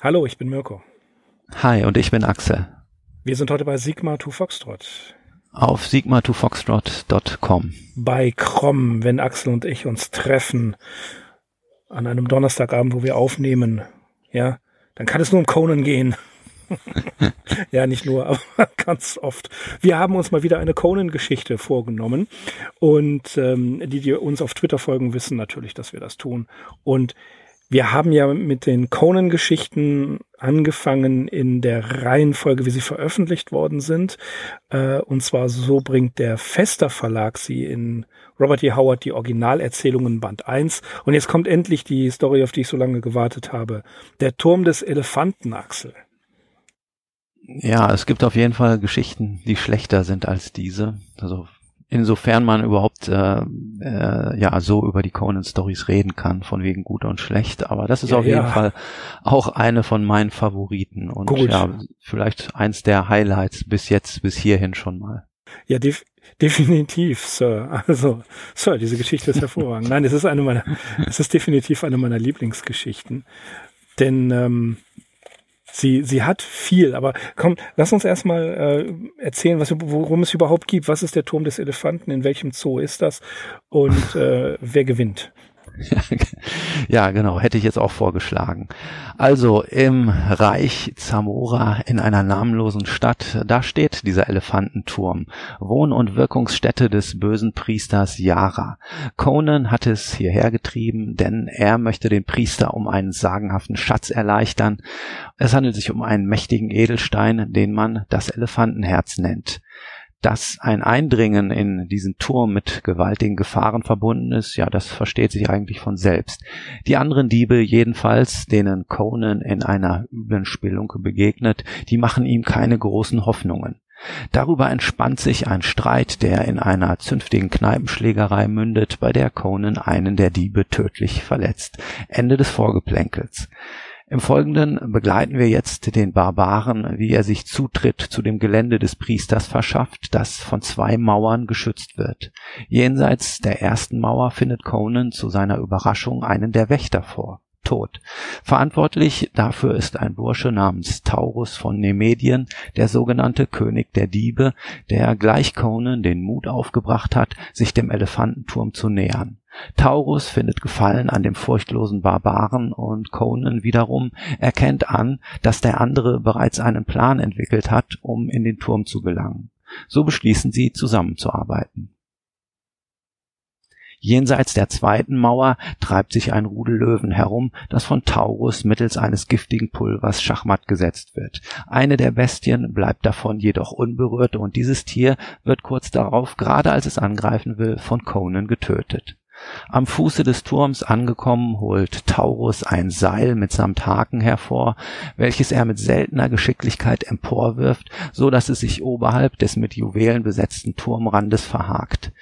Hallo, ich bin Mirko. Hi, und ich bin Axel. Wir sind heute bei Sigma to Foxtrot. Auf sigma2foxtrot.com. Bei Krom, wenn Axel und ich uns treffen an einem Donnerstagabend, wo wir aufnehmen, ja, dann kann es nur um Conan gehen. ja, nicht nur, aber ganz oft. Wir haben uns mal wieder eine Conan-Geschichte vorgenommen und ähm, die, die uns auf Twitter folgen, wissen natürlich, dass wir das tun. Und wir haben ja mit den Conan-Geschichten angefangen in der Reihenfolge, wie sie veröffentlicht worden sind. Äh, und zwar so bringt der Fester Verlag sie in Robert E. Howard die Originalerzählungen Band 1. Und jetzt kommt endlich die Story, auf die ich so lange gewartet habe. Der Turm des Elefanten, Axel. Ja, es gibt auf jeden Fall Geschichten, die schlechter sind als diese. Also insofern man überhaupt äh, äh, ja so über die Conan Stories reden kann, von wegen gut und schlecht. Aber das ist ja, auf jeden Fall auch eine von meinen Favoriten und gut. ja vielleicht eins der Highlights bis jetzt bis hierhin schon mal. Ja, def definitiv, Sir. Also, Sir, diese Geschichte ist hervorragend. Nein, es ist eine meiner, es ist definitiv eine meiner Lieblingsgeschichten, denn ähm, Sie, sie hat viel, aber komm, lass uns erstmal äh, erzählen, was, worum es überhaupt gibt. Was ist der Turm des Elefanten? In welchem Zoo ist das? Und äh, wer gewinnt? ja, genau, hätte ich jetzt auch vorgeschlagen. Also im Reich Zamora in einer namenlosen Stadt, da steht dieser Elefantenturm, Wohn- und Wirkungsstätte des bösen Priesters Yara. Conan hat es hierher getrieben, denn er möchte den Priester um einen sagenhaften Schatz erleichtern. Es handelt sich um einen mächtigen Edelstein, den man das Elefantenherz nennt. Dass ein Eindringen in diesen Turm mit gewaltigen Gefahren verbunden ist, ja, das versteht sich eigentlich von selbst. Die anderen Diebe jedenfalls, denen Conan in einer üblen Spelunke begegnet, die machen ihm keine großen Hoffnungen. Darüber entspannt sich ein Streit, der in einer zünftigen Kneipenschlägerei mündet, bei der Conan einen der Diebe tödlich verletzt. Ende des Vorgeplänkels. Im Folgenden begleiten wir jetzt den Barbaren, wie er sich Zutritt zu dem Gelände des Priesters verschafft, das von zwei Mauern geschützt wird. Jenseits der ersten Mauer findet Conan zu seiner Überraschung einen der Wächter vor tot. Verantwortlich dafür ist ein Bursche namens Taurus von Nemedien, der sogenannte König der Diebe, der gleich Conan den Mut aufgebracht hat, sich dem Elefantenturm zu nähern. Taurus findet Gefallen an dem furchtlosen Barbaren und Conan wiederum erkennt an, dass der andere bereits einen Plan entwickelt hat, um in den Turm zu gelangen. So beschließen sie zusammenzuarbeiten. Jenseits der zweiten Mauer treibt sich ein Rudel Löwen herum, das von Taurus mittels eines giftigen Pulvers schachmatt gesetzt wird. Eine der Bestien bleibt davon jedoch unberührt und dieses Tier wird kurz darauf, gerade als es angreifen will, von Conan getötet. Am Fuße des Turms angekommen, holt Taurus ein Seil mitsamt Haken hervor, welches er mit seltener Geschicklichkeit emporwirft, so dass es sich oberhalb des mit Juwelen besetzten Turmrandes verhakt.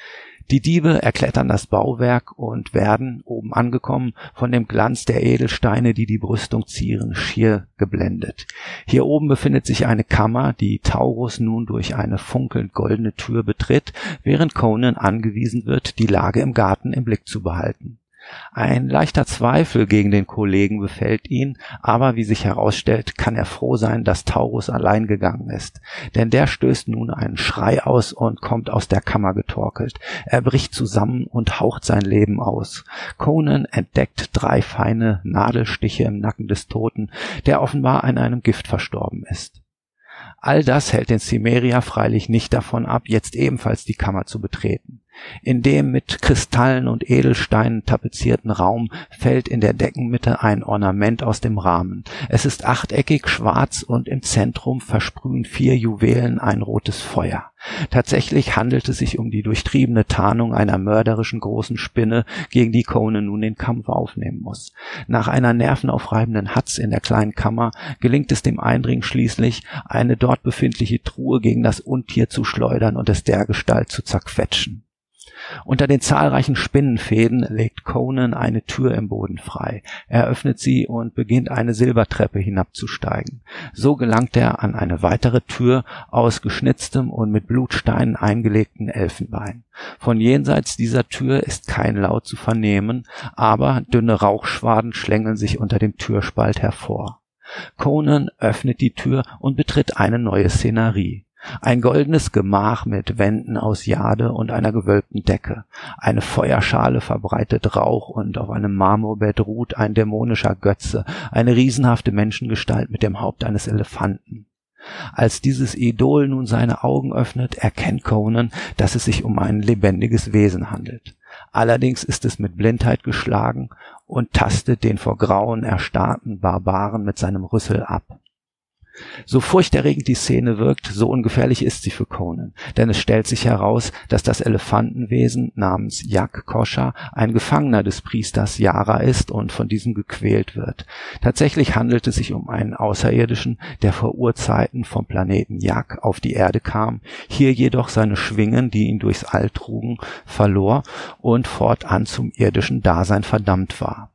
Die Diebe erklettern das Bauwerk und werden, oben angekommen, von dem Glanz der Edelsteine, die die Brüstung zieren, schier geblendet. Hier oben befindet sich eine Kammer, die Taurus nun durch eine funkelnd goldene Tür betritt, während Conan angewiesen wird, die Lage im Garten im Blick zu behalten. Ein leichter Zweifel gegen den Kollegen befällt ihn, aber wie sich herausstellt, kann er froh sein, dass Taurus allein gegangen ist. Denn der stößt nun einen Schrei aus und kommt aus der Kammer getorkelt. Er bricht zusammen und haucht sein Leben aus. Conan entdeckt drei feine Nadelstiche im Nacken des Toten, der offenbar an einem Gift verstorben ist. All das hält den Cimmeria freilich nicht davon ab, jetzt ebenfalls die Kammer zu betreten. In dem mit Kristallen und Edelsteinen tapezierten Raum fällt in der Deckenmitte ein Ornament aus dem Rahmen. Es ist achteckig, schwarz und im Zentrum versprühen vier Juwelen ein rotes Feuer. Tatsächlich handelt es sich um die durchtriebene Tarnung einer mörderischen großen Spinne, gegen die Conan nun den Kampf aufnehmen muss. Nach einer nervenaufreibenden Hatz in der kleinen Kammer gelingt es dem Eindring schließlich, eine dort befindliche Truhe gegen das Untier zu schleudern und es dergestalt zu zerquetschen. Unter den zahlreichen Spinnenfäden legt Conan eine Tür im Boden frei. Er öffnet sie und beginnt eine Silbertreppe hinabzusteigen. So gelangt er an eine weitere Tür aus geschnitztem und mit Blutsteinen eingelegten Elfenbein. Von jenseits dieser Tür ist kein Laut zu vernehmen, aber dünne Rauchschwaden schlängeln sich unter dem Türspalt hervor. Conan öffnet die Tür und betritt eine neue Szenerie. Ein goldenes Gemach mit Wänden aus Jade und einer gewölbten Decke. Eine Feuerschale verbreitet Rauch und auf einem Marmorbett ruht ein dämonischer Götze, eine riesenhafte Menschengestalt mit dem Haupt eines Elefanten. Als dieses Idol nun seine Augen öffnet, erkennt Conan, dass es sich um ein lebendiges Wesen handelt. Allerdings ist es mit Blindheit geschlagen und tastet den vor Grauen erstarrten Barbaren mit seinem Rüssel ab. So furchterregend die Szene wirkt, so ungefährlich ist sie für Conan, denn es stellt sich heraus, dass das Elefantenwesen namens Yak Kosha ein Gefangener des Priesters Yara ist und von diesem gequält wird. Tatsächlich handelt es sich um einen Außerirdischen, der vor Urzeiten vom Planeten Yak auf die Erde kam, hier jedoch seine Schwingen, die ihn durchs All trugen, verlor und fortan zum irdischen Dasein verdammt war.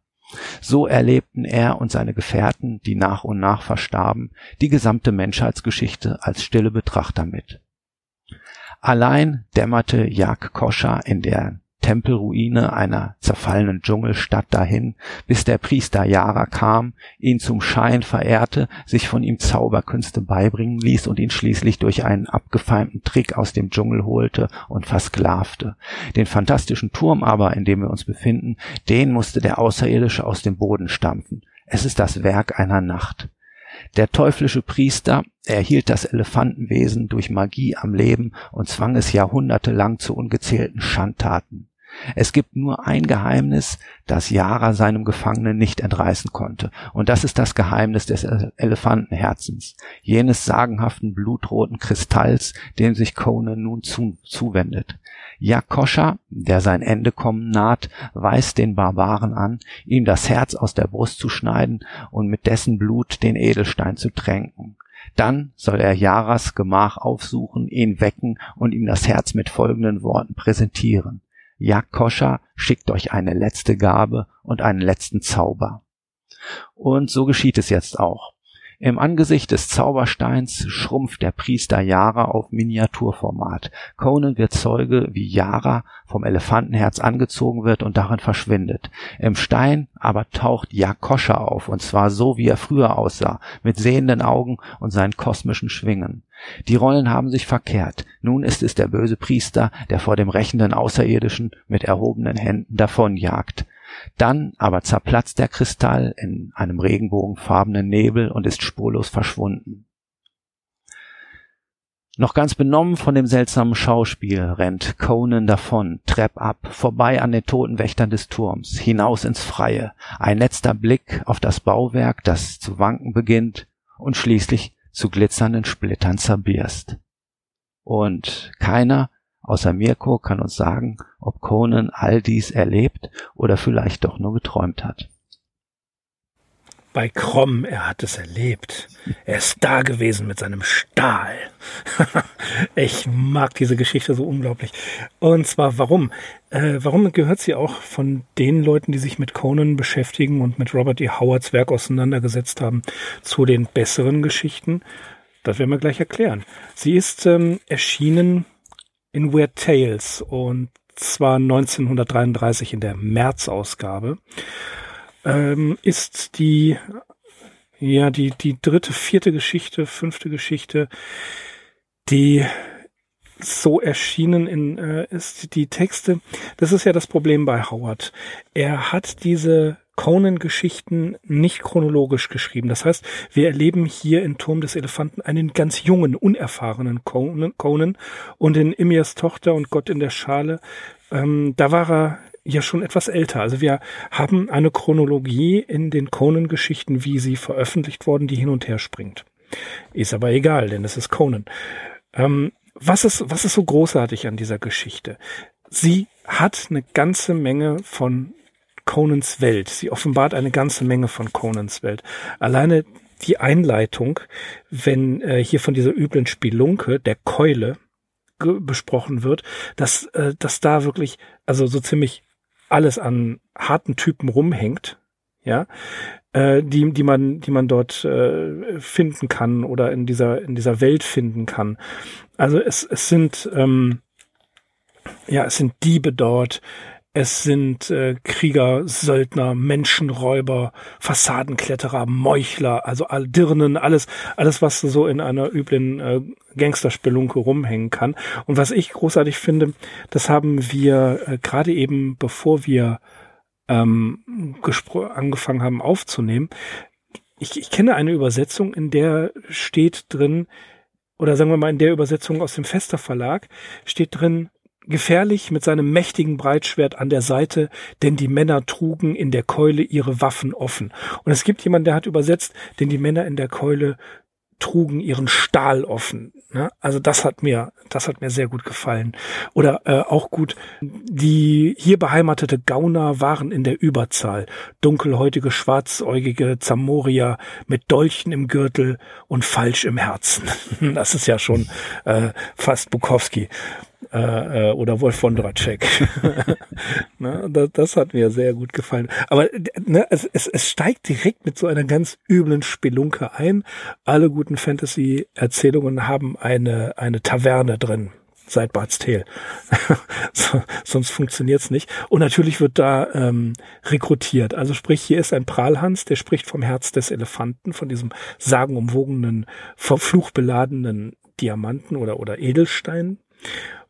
So erlebten er und seine Gefährten, die nach und nach verstarben, die gesamte Menschheitsgeschichte als stille Betrachter mit. Allein dämmerte Jak Koscha in der Tempelruine einer zerfallenen Dschungelstadt dahin, bis der Priester Yara kam, ihn zum Schein verehrte, sich von ihm Zauberkünste beibringen ließ und ihn schließlich durch einen abgefeimten Trick aus dem Dschungel holte und versklavte. Den fantastischen Turm aber, in dem wir uns befinden, den musste der Außerirdische aus dem Boden stampfen. Es ist das Werk einer Nacht. Der teuflische Priester erhielt das Elefantenwesen durch Magie am Leben und zwang es jahrhundertelang zu ungezählten Schandtaten. Es gibt nur ein Geheimnis, das Yara seinem Gefangenen nicht entreißen konnte, und das ist das Geheimnis des Elefantenherzens, jenes sagenhaften blutroten Kristalls, dem sich Conan nun zu, zuwendet. Jakoscha, der sein Ende kommen naht, weist den Barbaren an, ihm das Herz aus der Brust zu schneiden und mit dessen Blut den Edelstein zu tränken. Dann soll er Yaras Gemach aufsuchen, ihn wecken und ihm das Herz mit folgenden Worten präsentieren. Jakoscha schickt euch eine letzte Gabe und einen letzten Zauber. Und so geschieht es jetzt auch. Im Angesicht des Zaubersteins schrumpft der Priester Yara auf Miniaturformat. Conan wird Zeuge, wie Yara vom Elefantenherz angezogen wird und darin verschwindet. Im Stein aber taucht Yakosha auf, und zwar so, wie er früher aussah, mit sehenden Augen und seinen kosmischen Schwingen. Die Rollen haben sich verkehrt. Nun ist es der böse Priester, der vor dem rächenden Außerirdischen mit erhobenen Händen davonjagt. Dann aber zerplatzt der Kristall in einem regenbogenfarbenen Nebel und ist spurlos verschwunden. Noch ganz benommen von dem seltsamen Schauspiel rennt Conan davon, Trepp ab, vorbei an den toten Wächtern des Turms, hinaus ins Freie, ein letzter Blick auf das Bauwerk, das zu wanken beginnt und schließlich zu glitzernden Splittern zerbierst. Und keiner außer Mirko kann uns sagen, ob Conan all dies erlebt oder vielleicht doch nur geträumt hat. Bei Krom, er hat es erlebt. Er ist da gewesen mit seinem Stahl. ich mag diese Geschichte so unglaublich. Und zwar warum? Äh, warum gehört sie auch von den Leuten, die sich mit Conan beschäftigen und mit Robert E. Howards Werk auseinandergesetzt haben, zu den besseren Geschichten? Das werden wir gleich erklären. Sie ist ähm, erschienen in Weird Tales und zwar 1933 in der März-Ausgabe, ähm, ist die, ja, die, die dritte, vierte Geschichte, fünfte Geschichte, die so erschienen in, äh, ist die Texte. Das ist ja das Problem bei Howard. Er hat diese Conan-Geschichten nicht chronologisch geschrieben. Das heißt, wir erleben hier in Turm des Elefanten einen ganz jungen, unerfahrenen Conan, Conan und in Imias Tochter und Gott in der Schale, ähm, da war er ja schon etwas älter. Also wir haben eine Chronologie in den Conan-Geschichten, wie sie veröffentlicht worden, die hin und her springt. Ist aber egal, denn es ist Conan. Ähm, was ist, was ist so großartig an dieser Geschichte? Sie hat eine ganze Menge von Conans Welt. Sie offenbart eine ganze Menge von Conans Welt. Alleine die Einleitung, wenn äh, hier von dieser üblen Spelunke, der Keule, besprochen wird, dass, äh, dass da wirklich, also so ziemlich alles an harten Typen rumhängt, ja, äh, die, die man, die man dort äh, finden kann oder in dieser, in dieser Welt finden kann. Also es, es sind, ähm, ja, es sind Diebe dort, es sind äh, Krieger, Söldner, Menschenräuber, Fassadenkletterer, Meuchler, also Dirnen, alles, alles, was so in einer üblen äh, Gangsterspelunke rumhängen kann. Und was ich großartig finde, das haben wir äh, gerade eben, bevor wir ähm, angefangen haben aufzunehmen. Ich, ich kenne eine Übersetzung, in der steht drin, oder sagen wir mal in der Übersetzung aus dem Fester Verlag, steht drin, gefährlich mit seinem mächtigen Breitschwert an der Seite, denn die Männer trugen in der Keule ihre Waffen offen. Und es gibt jemanden, der hat übersetzt, denn die Männer in der Keule trugen ihren Stahl offen. Ne? Also das hat mir, das hat mir sehr gut gefallen. Oder äh, auch gut, die hier beheimatete Gauner waren in der Überzahl. Dunkelhäutige, schwarzäugige Zamorier mit Dolchen im Gürtel und falsch im Herzen. Das ist ja schon äh, fast Bukowski äh, äh, oder Wolf von Dracek. ne, das, das, hat mir sehr gut gefallen. Aber ne, es, es, es steigt direkt mit so einer ganz üblen Spelunke ein. Alle guten Fantasy-Erzählungen haben eine, eine Taverne drin seit Bart's Tale. so, sonst funktioniert's nicht. Und natürlich wird da ähm, rekrutiert. Also sprich, hier ist ein Prahlhans, der spricht vom Herz des Elefanten, von diesem sagenumwogenen, verfluchbeladenen Diamanten oder, oder Edelstein.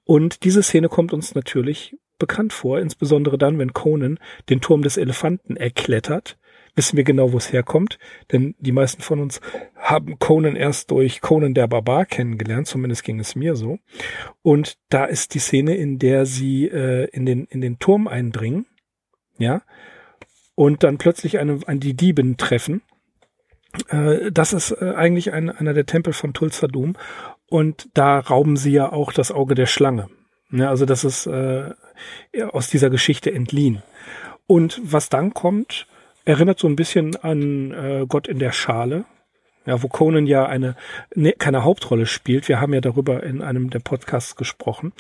Und diese Szene kommt uns natürlich bekannt vor, insbesondere dann, wenn Conan den Turm des Elefanten erklettert. Wissen wir genau, wo es herkommt, denn die meisten von uns haben Conan erst durch Conan der Barbar kennengelernt, zumindest ging es mir so. Und da ist die Szene, in der sie äh, in, den, in den Turm eindringen, ja, und dann plötzlich eine, eine die Dieben treffen. Äh, das ist äh, eigentlich ein, einer der Tempel von Tulsa Doom und da rauben sie ja auch das Auge der Schlange. Ja, also das ist äh, aus dieser Geschichte entliehen. Und was dann kommt, erinnert so ein bisschen an äh, Gott in der Schale. Ja, wo Conan ja eine ne, keine Hauptrolle spielt. Wir haben ja darüber in einem der Podcasts gesprochen.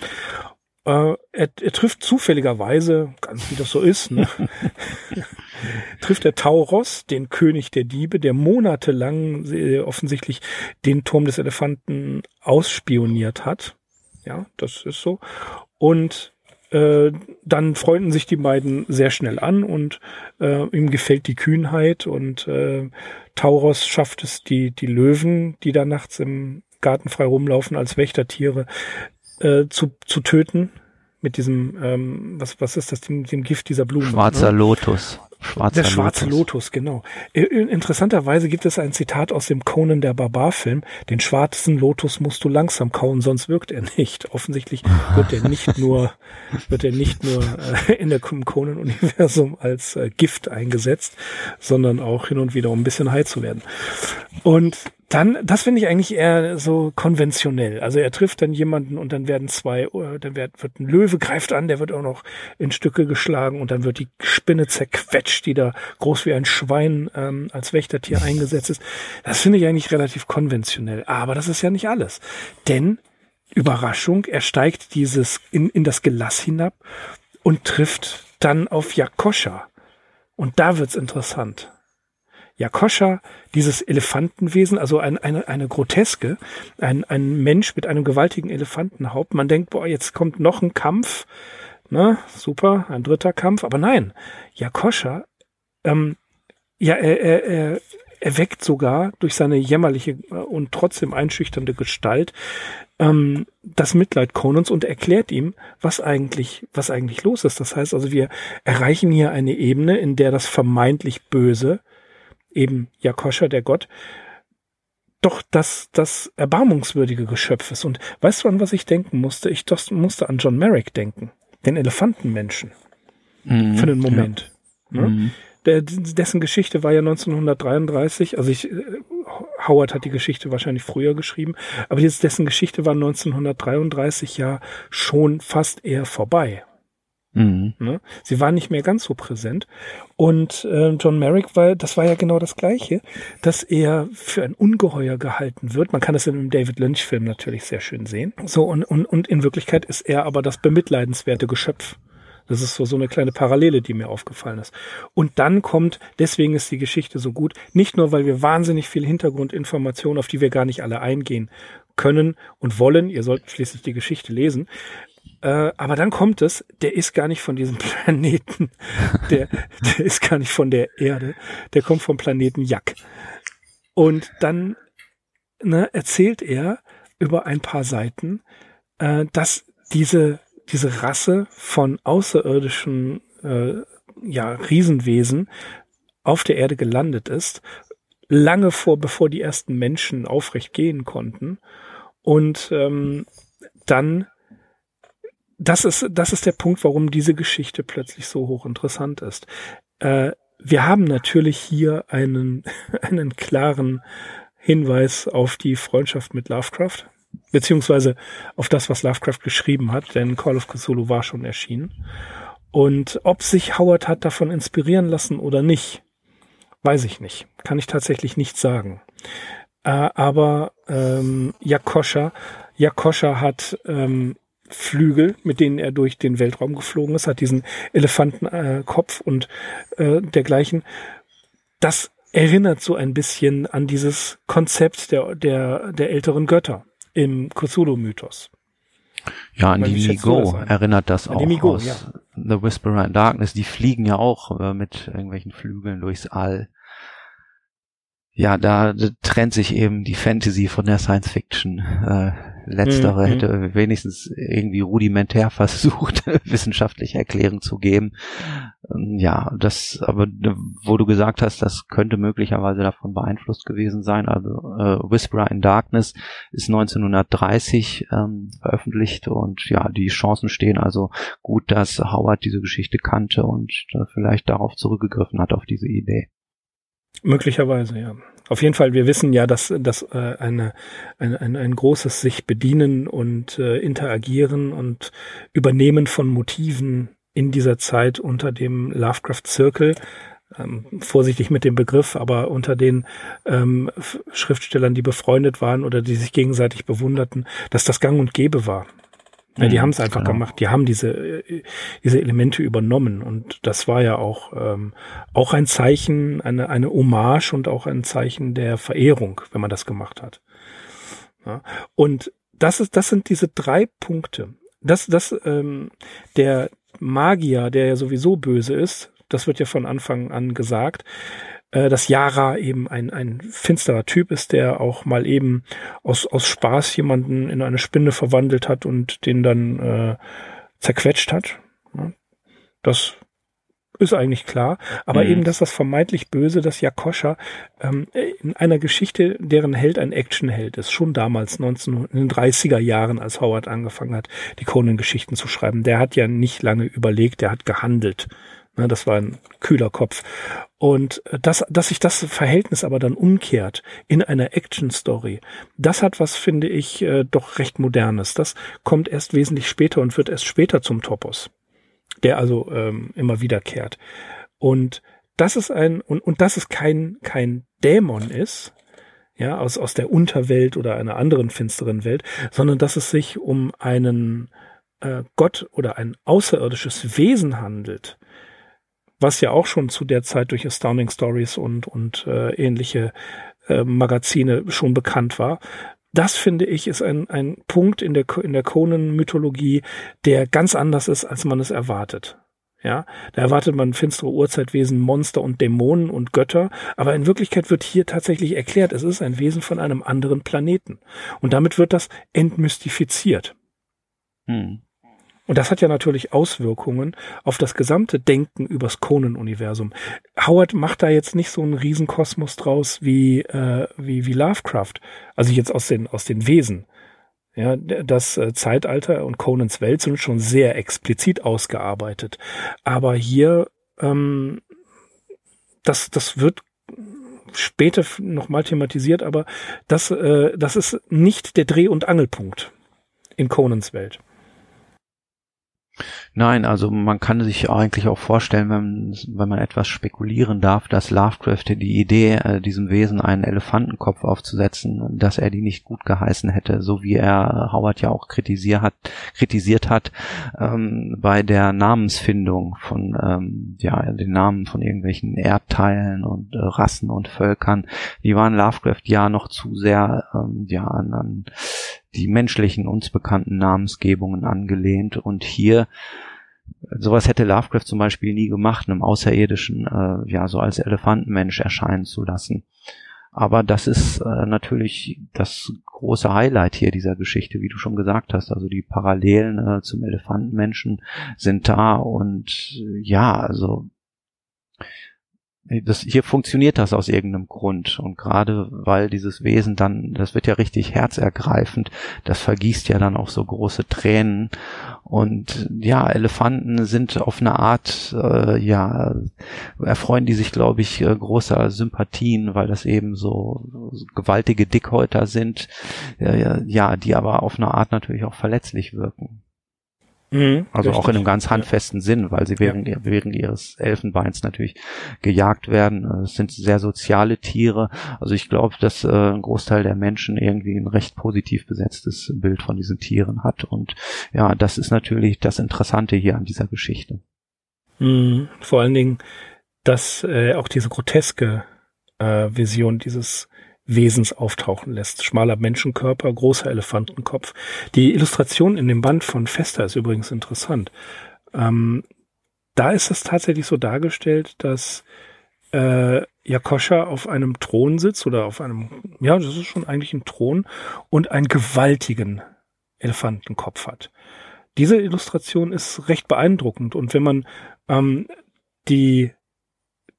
Äh, er, er trifft zufälligerweise, ganz wie das so ist, ne, trifft er Tauros, den König der Diebe, der monatelang äh, offensichtlich den Turm des Elefanten ausspioniert hat. Ja, das ist so. Und äh, dann freunden sich die beiden sehr schnell an und äh, ihm gefällt die Kühnheit und äh, Tauros schafft es, die, die Löwen, die da nachts im Garten frei rumlaufen als Wächtertiere, äh, zu, zu töten mit diesem, ähm, was, was ist das, dem, dem Gift dieser Blumen? Schwarzer ne? Lotus. Schwarzer der schwarze Lotus. Lotus, genau. Interessanterweise gibt es ein Zitat aus dem Conan der Barbar-Film. Den schwarzen Lotus musst du langsam kauen, sonst wirkt er nicht. Offensichtlich wird er nicht nur, wird er nicht nur äh, in der Conan-Universum als äh, Gift eingesetzt, sondern auch hin und wieder, um ein bisschen high zu werden. Und dann, das finde ich eigentlich eher so konventionell. Also er trifft dann jemanden und dann werden zwei, äh, dann wird, wird ein Löwe greift an, der wird auch noch in Stücke geschlagen und dann wird die Spinne zerquetscht, die da groß wie ein Schwein ähm, als Wächtertier eingesetzt ist. Das finde ich eigentlich relativ konventionell. Aber das ist ja nicht alles. Denn Überraschung, er steigt dieses in, in das Gelass hinab und trifft dann auf Jakoscha. Und da wird's interessant. Jakoscha, dieses Elefantenwesen, also ein, eine, eine Groteske, ein, ein Mensch mit einem gewaltigen Elefantenhaupt. Man denkt, boah, jetzt kommt noch ein Kampf, ne, super, ein dritter Kampf, aber nein, Jakoscha, ähm, ja, er, er, er erweckt sogar durch seine jämmerliche und trotzdem einschüchternde Gestalt ähm, das Mitleid Conans und erklärt ihm, was eigentlich, was eigentlich los ist. Das heißt also, wir erreichen hier eine Ebene, in der das vermeintlich Böse eben Jakoscha, der Gott, doch das, das erbarmungswürdige Geschöpf ist. Und weißt du, an was ich denken musste? Ich musste an John Merrick denken, den Elefantenmenschen. Mhm, für einen Moment. Ja. Ne? Mhm. Der, dessen Geschichte war ja 1933, also ich, Howard hat die Geschichte wahrscheinlich früher geschrieben, aber jetzt dessen Geschichte war 1933 ja schon fast eher vorbei. Mhm. Ne? Sie war nicht mehr ganz so präsent. Und äh, John Merrick war, das war ja genau das Gleiche, dass er für ein Ungeheuer gehalten wird. Man kann das in einem David Lynch-Film natürlich sehr schön sehen. So, und, und, und in Wirklichkeit ist er aber das bemitleidenswerte Geschöpf. Das ist so, so eine kleine Parallele, die mir aufgefallen ist. Und dann kommt, deswegen ist die Geschichte so gut, nicht nur, weil wir wahnsinnig viel Hintergrundinformationen, auf die wir gar nicht alle eingehen können und wollen, ihr sollt schließlich die Geschichte lesen, äh, aber dann kommt es, der ist gar nicht von diesem Planeten, der, der ist gar nicht von der Erde, der kommt vom Planeten Jack. Und dann ne, erzählt er über ein paar Seiten, äh, dass diese, diese Rasse von außerirdischen äh, ja, Riesenwesen auf der Erde gelandet ist, lange vor, bevor die ersten Menschen aufrecht gehen konnten. Und ähm, dann das ist, das ist der Punkt, warum diese Geschichte plötzlich so hochinteressant ist. Äh, wir haben natürlich hier einen, einen klaren Hinweis auf die Freundschaft mit Lovecraft, beziehungsweise auf das, was Lovecraft geschrieben hat, denn Call of Cthulhu war schon erschienen. Und ob sich Howard hat davon inspirieren lassen oder nicht, weiß ich nicht. Kann ich tatsächlich nicht sagen. Äh, aber ähm, Jakoscha, Jakoscha hat ähm, Flügel, mit denen er durch den Weltraum geflogen ist, hat diesen Elefantenkopf äh, und äh, dergleichen. Das erinnert so ein bisschen an dieses Konzept der, der, der älteren Götter im Cthulhu-Mythos. Ja, an die Migo erinnert das an auch Migo, aus ja. The Whisperer in Darkness. Die fliegen ja auch äh, mit irgendwelchen Flügeln durchs All ja, da trennt sich eben die Fantasy von der Science Fiction. Äh, letztere mhm. hätte wenigstens irgendwie rudimentär versucht, wissenschaftliche Erklärung zu geben. Ähm, ja, das, aber wo du gesagt hast, das könnte möglicherweise davon beeinflusst gewesen sein. Also äh, Whisperer in Darkness ist 1930 ähm, veröffentlicht und ja, die Chancen stehen also gut, dass Howard diese Geschichte kannte und äh, vielleicht darauf zurückgegriffen hat, auf diese Idee. Möglicherweise, ja. Auf jeden Fall, wir wissen ja, dass, dass äh, eine, ein, ein, ein großes sich bedienen und äh, interagieren und übernehmen von Motiven in dieser Zeit unter dem Lovecraft Circle, ähm, vorsichtig mit dem Begriff, aber unter den ähm, Schriftstellern, die befreundet waren oder die sich gegenseitig bewunderten, dass das gang und gäbe war. Ja, die mhm, haben es einfach genau. gemacht. Die haben diese, äh, diese Elemente übernommen. Und das war ja auch, ähm, auch ein Zeichen, eine, eine Hommage und auch ein Zeichen der Verehrung, wenn man das gemacht hat. Ja, und das ist, das sind diese drei Punkte. Das, das, ähm, der Magier, der ja sowieso böse ist, das wird ja von Anfang an gesagt, äh, dass Yara eben ein, ein finsterer Typ ist, der auch mal eben aus, aus Spaß jemanden in eine Spinne verwandelt hat und den dann äh, zerquetscht hat. Das ist eigentlich klar. Aber mhm. eben, dass das vermeintlich Böse, dass Jakoscha ähm, in einer Geschichte, deren Held ein Actionheld ist, schon damals 19, in den 30er Jahren, als Howard angefangen hat, die Conan-Geschichten zu schreiben. Der hat ja nicht lange überlegt, der hat gehandelt. Ne, das war ein kühler Kopf. Und äh, dass, dass sich das Verhältnis aber dann umkehrt in einer Action-Story, das hat was, finde ich, äh, doch recht modernes. Das kommt erst wesentlich später und wird erst später zum Topos, der also ähm, immer wiederkehrt. Und das ist ein, und, und dass es kein, kein Dämon ist, ja, aus, aus der Unterwelt oder einer anderen finsteren Welt, sondern dass es sich um einen äh, Gott oder ein außerirdisches Wesen handelt, was ja auch schon zu der Zeit durch Astounding Stories und, und äh, ähnliche äh, Magazine schon bekannt war. Das finde ich ist ein, ein Punkt in der, in der Conan-Mythologie, der ganz anders ist, als man es erwartet. Ja, da erwartet man finstere Urzeitwesen, Monster und Dämonen und Götter, aber in Wirklichkeit wird hier tatsächlich erklärt, es ist ein Wesen von einem anderen Planeten. Und damit wird das entmystifiziert. Hm. Und das hat ja natürlich Auswirkungen auf das gesamte Denken übers Conan-Universum. Howard macht da jetzt nicht so einen Riesenkosmos draus wie, äh, wie, wie Lovecraft. Also jetzt aus den, aus den Wesen. Ja, das äh, Zeitalter und Conans Welt sind schon sehr explizit ausgearbeitet. Aber hier, ähm, das, das wird später nochmal thematisiert, aber das, äh, das ist nicht der Dreh- und Angelpunkt in Conans Welt. Nein, also man kann sich eigentlich auch vorstellen, wenn, wenn man etwas spekulieren darf, dass Lovecraft die Idee, äh, diesem Wesen einen Elefantenkopf aufzusetzen, dass er die nicht gut geheißen hätte, so wie er Howard ja auch kritisiert hat, kritisiert hat ähm, bei der Namensfindung von ähm, ja den Namen von irgendwelchen Erdteilen und äh, Rassen und Völkern. Die waren Lovecraft ja noch zu sehr ähm, ja an, an die menschlichen uns bekannten Namensgebungen angelehnt und hier sowas hätte Lovecraft zum Beispiel nie gemacht, einem Außerirdischen äh, ja so als Elefantenmensch erscheinen zu lassen. Aber das ist äh, natürlich das große Highlight hier dieser Geschichte, wie du schon gesagt hast. Also die Parallelen äh, zum Elefantenmenschen sind da und äh, ja, also das, hier funktioniert das aus irgendeinem Grund. Und gerade weil dieses Wesen dann, das wird ja richtig herzergreifend, das vergießt ja dann auch so große Tränen. Und ja, Elefanten sind auf eine Art, äh, ja, erfreuen die sich, glaube ich, äh, großer Sympathien, weil das eben so, so gewaltige Dickhäuter sind, äh, ja, die aber auf eine Art natürlich auch verletzlich wirken. Mhm, also richtig. auch in einem ganz handfesten ja. Sinn, weil sie während, ja. während ihres Elfenbeins natürlich gejagt werden. Es sind sehr soziale Tiere. Also ich glaube, dass äh, ein Großteil der Menschen irgendwie ein recht positiv besetztes Bild von diesen Tieren hat. Und ja, das ist natürlich das Interessante hier an dieser Geschichte. Mhm, vor allen Dingen, dass äh, auch diese groteske äh, Vision dieses Wesens auftauchen lässt. Schmaler Menschenkörper, großer Elefantenkopf. Die Illustration in dem Band von Fester ist übrigens interessant. Ähm, da ist es tatsächlich so dargestellt, dass äh, Jakoscha auf einem Thron sitzt oder auf einem, ja, das ist schon eigentlich ein Thron und einen gewaltigen Elefantenkopf hat. Diese Illustration ist recht beeindruckend und wenn man ähm, die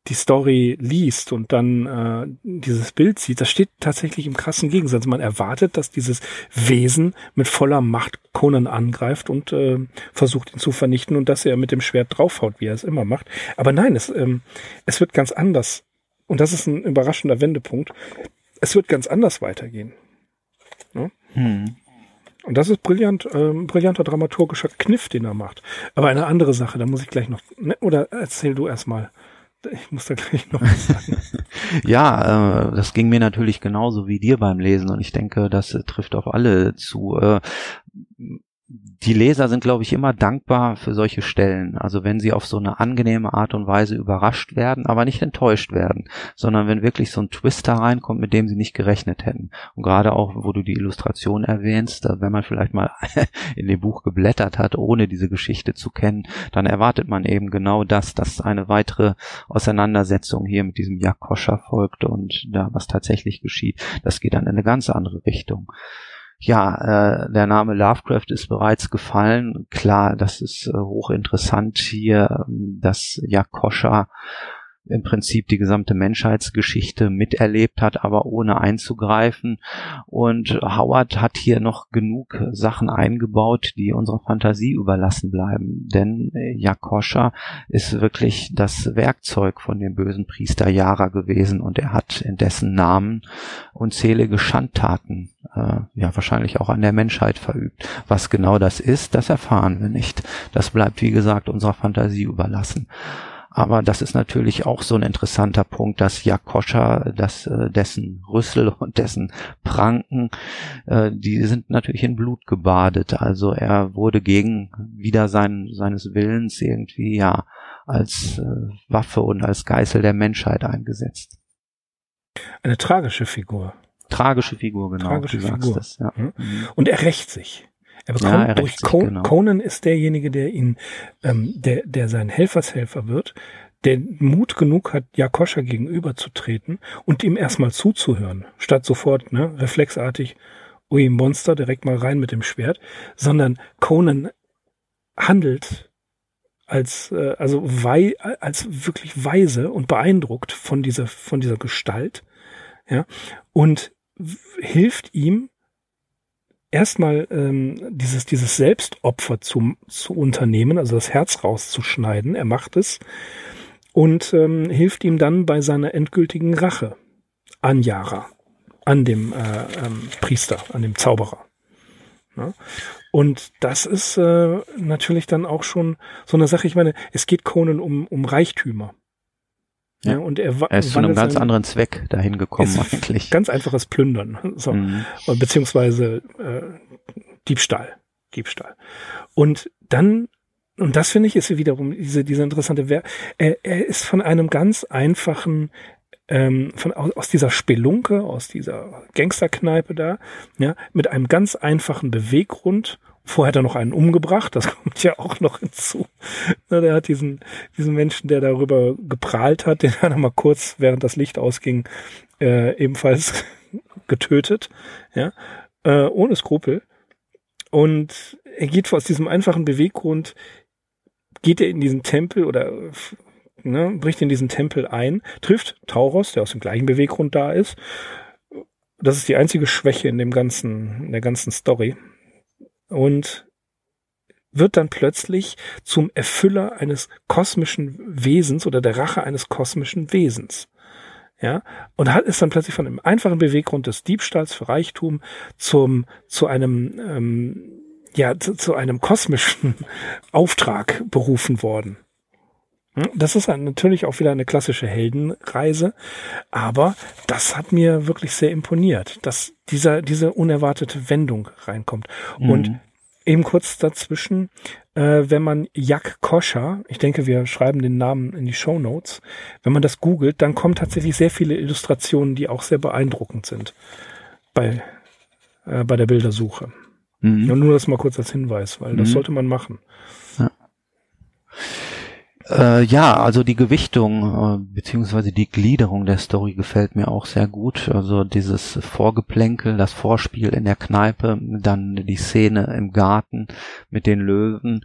die Story liest und dann äh, dieses Bild sieht, das steht tatsächlich im krassen Gegensatz. Man erwartet, dass dieses Wesen mit voller Macht Conan angreift und äh, versucht ihn zu vernichten und dass er mit dem Schwert draufhaut, wie er es immer macht. Aber nein, es, ähm, es wird ganz anders. Und das ist ein überraschender Wendepunkt. Es wird ganz anders weitergehen. Ja? Hm. Und das ist brillant, äh, brillanter dramaturgischer Kniff, den er macht. Aber eine andere Sache, da muss ich gleich noch, ne, oder erzähl du erstmal. Ich muss da gleich noch was sagen. ja, äh, das ging mir natürlich genauso wie dir beim Lesen und ich denke, das äh, trifft auf alle zu. Äh, die Leser sind, glaube ich, immer dankbar für solche Stellen. Also wenn sie auf so eine angenehme Art und Weise überrascht werden, aber nicht enttäuscht werden, sondern wenn wirklich so ein Twist da reinkommt, mit dem sie nicht gerechnet hätten. Und gerade auch, wo du die Illustration erwähnst, wenn man vielleicht mal in dem Buch geblättert hat, ohne diese Geschichte zu kennen, dann erwartet man eben genau das, dass eine weitere Auseinandersetzung hier mit diesem Jakoscha folgt und da was tatsächlich geschieht. Das geht dann in eine ganz andere Richtung ja, äh, der Name Lovecraft ist bereits gefallen. Klar, das ist äh, hochinteressant hier, ähm, dass Jakoscha im Prinzip die gesamte Menschheitsgeschichte miterlebt hat, aber ohne einzugreifen. Und Howard hat hier noch genug Sachen eingebaut, die unserer Fantasie überlassen bleiben. Denn äh, Jakoscha ist wirklich das Werkzeug von dem bösen Priester Yara gewesen und er hat in dessen Namen unzählige Schandtaten, äh, ja wahrscheinlich auch an der Menschheit verübt. Was genau das ist, das erfahren wir nicht. Das bleibt, wie gesagt, unserer Fantasie überlassen. Aber das ist natürlich auch so ein interessanter Punkt, dass Jakoscha, dass äh, dessen Rüssel und dessen Pranken, äh, die sind natürlich in Blut gebadet. Also er wurde gegen wieder sein, seines Willens irgendwie ja als äh, Waffe und als Geißel der Menschheit eingesetzt. Eine tragische Figur. Tragische Figur, genau. Tragische Figur. Das, ja. Mhm. Und er rächt sich. Er bekommt ja, er durch sich, Con genau. Conan ist derjenige, der ihn, ähm, der, der sein Helfershelfer wird, der Mut genug hat, Jakoscha gegenüberzutreten und ihm erstmal zuzuhören, statt sofort, ne, reflexartig, ui, Monster, direkt mal rein mit dem Schwert, sondern Conan handelt als, äh, also wei, als wirklich weise und beeindruckt von dieser, von dieser Gestalt, ja, und hilft ihm, erstmal ähm, dieses, dieses Selbstopfer zu, zu unternehmen, also das Herz rauszuschneiden. Er macht es und ähm, hilft ihm dann bei seiner endgültigen Rache an Yara, an dem äh, ähm, Priester, an dem Zauberer. Ja? Und das ist äh, natürlich dann auch schon so eine Sache. Ich meine, es geht Conan um, um Reichtümer. Ja, und er, er ist zu einem ganz anderen Zweck dahin gekommen eigentlich. Ganz einfaches Plündern, so mhm. beziehungsweise äh, Diebstahl, Diebstahl. Und dann und das finde ich ist wiederum diese diese interessante. Wer er, er ist von einem ganz einfachen ähm, von aus, aus dieser Spelunke, aus dieser Gangsterkneipe da, ja, mit einem ganz einfachen Beweggrund Vorher hat er noch einen umgebracht, das kommt ja auch noch hinzu. Der hat diesen, diesen Menschen, der darüber geprahlt hat, den hat er mal kurz, während das Licht ausging, äh, ebenfalls getötet, ja, äh, ohne Skrupel. Und er geht aus diesem einfachen Beweggrund, geht er in diesen Tempel oder ne, bricht in diesen Tempel ein, trifft Tauros, der aus dem gleichen Beweggrund da ist. Das ist die einzige Schwäche in dem ganzen, in der ganzen Story und wird dann plötzlich zum Erfüller eines kosmischen Wesens oder der Rache eines kosmischen Wesens. Ja, und hat ist dann plötzlich von einem einfachen Beweggrund des Diebstahls für Reichtum zum zu einem ähm, ja zu, zu einem kosmischen Auftrag berufen worden. Das ist natürlich auch wieder eine klassische Heldenreise, aber das hat mir wirklich sehr imponiert, dass dieser, diese unerwartete Wendung reinkommt. Mhm. Und eben kurz dazwischen, äh, wenn man Jak Koscher, ich denke, wir schreiben den Namen in die Show Notes, wenn man das googelt, dann kommen tatsächlich sehr viele Illustrationen, die auch sehr beeindruckend sind bei, äh, bei der Bildersuche. Mhm. Und nur das mal kurz als Hinweis, weil das mhm. sollte man machen. Ja. Äh, ja, also die Gewichtung äh, beziehungsweise die Gliederung der Story gefällt mir auch sehr gut. Also dieses Vorgeplänkel, das Vorspiel in der Kneipe, dann die Szene im Garten mit den Löwen,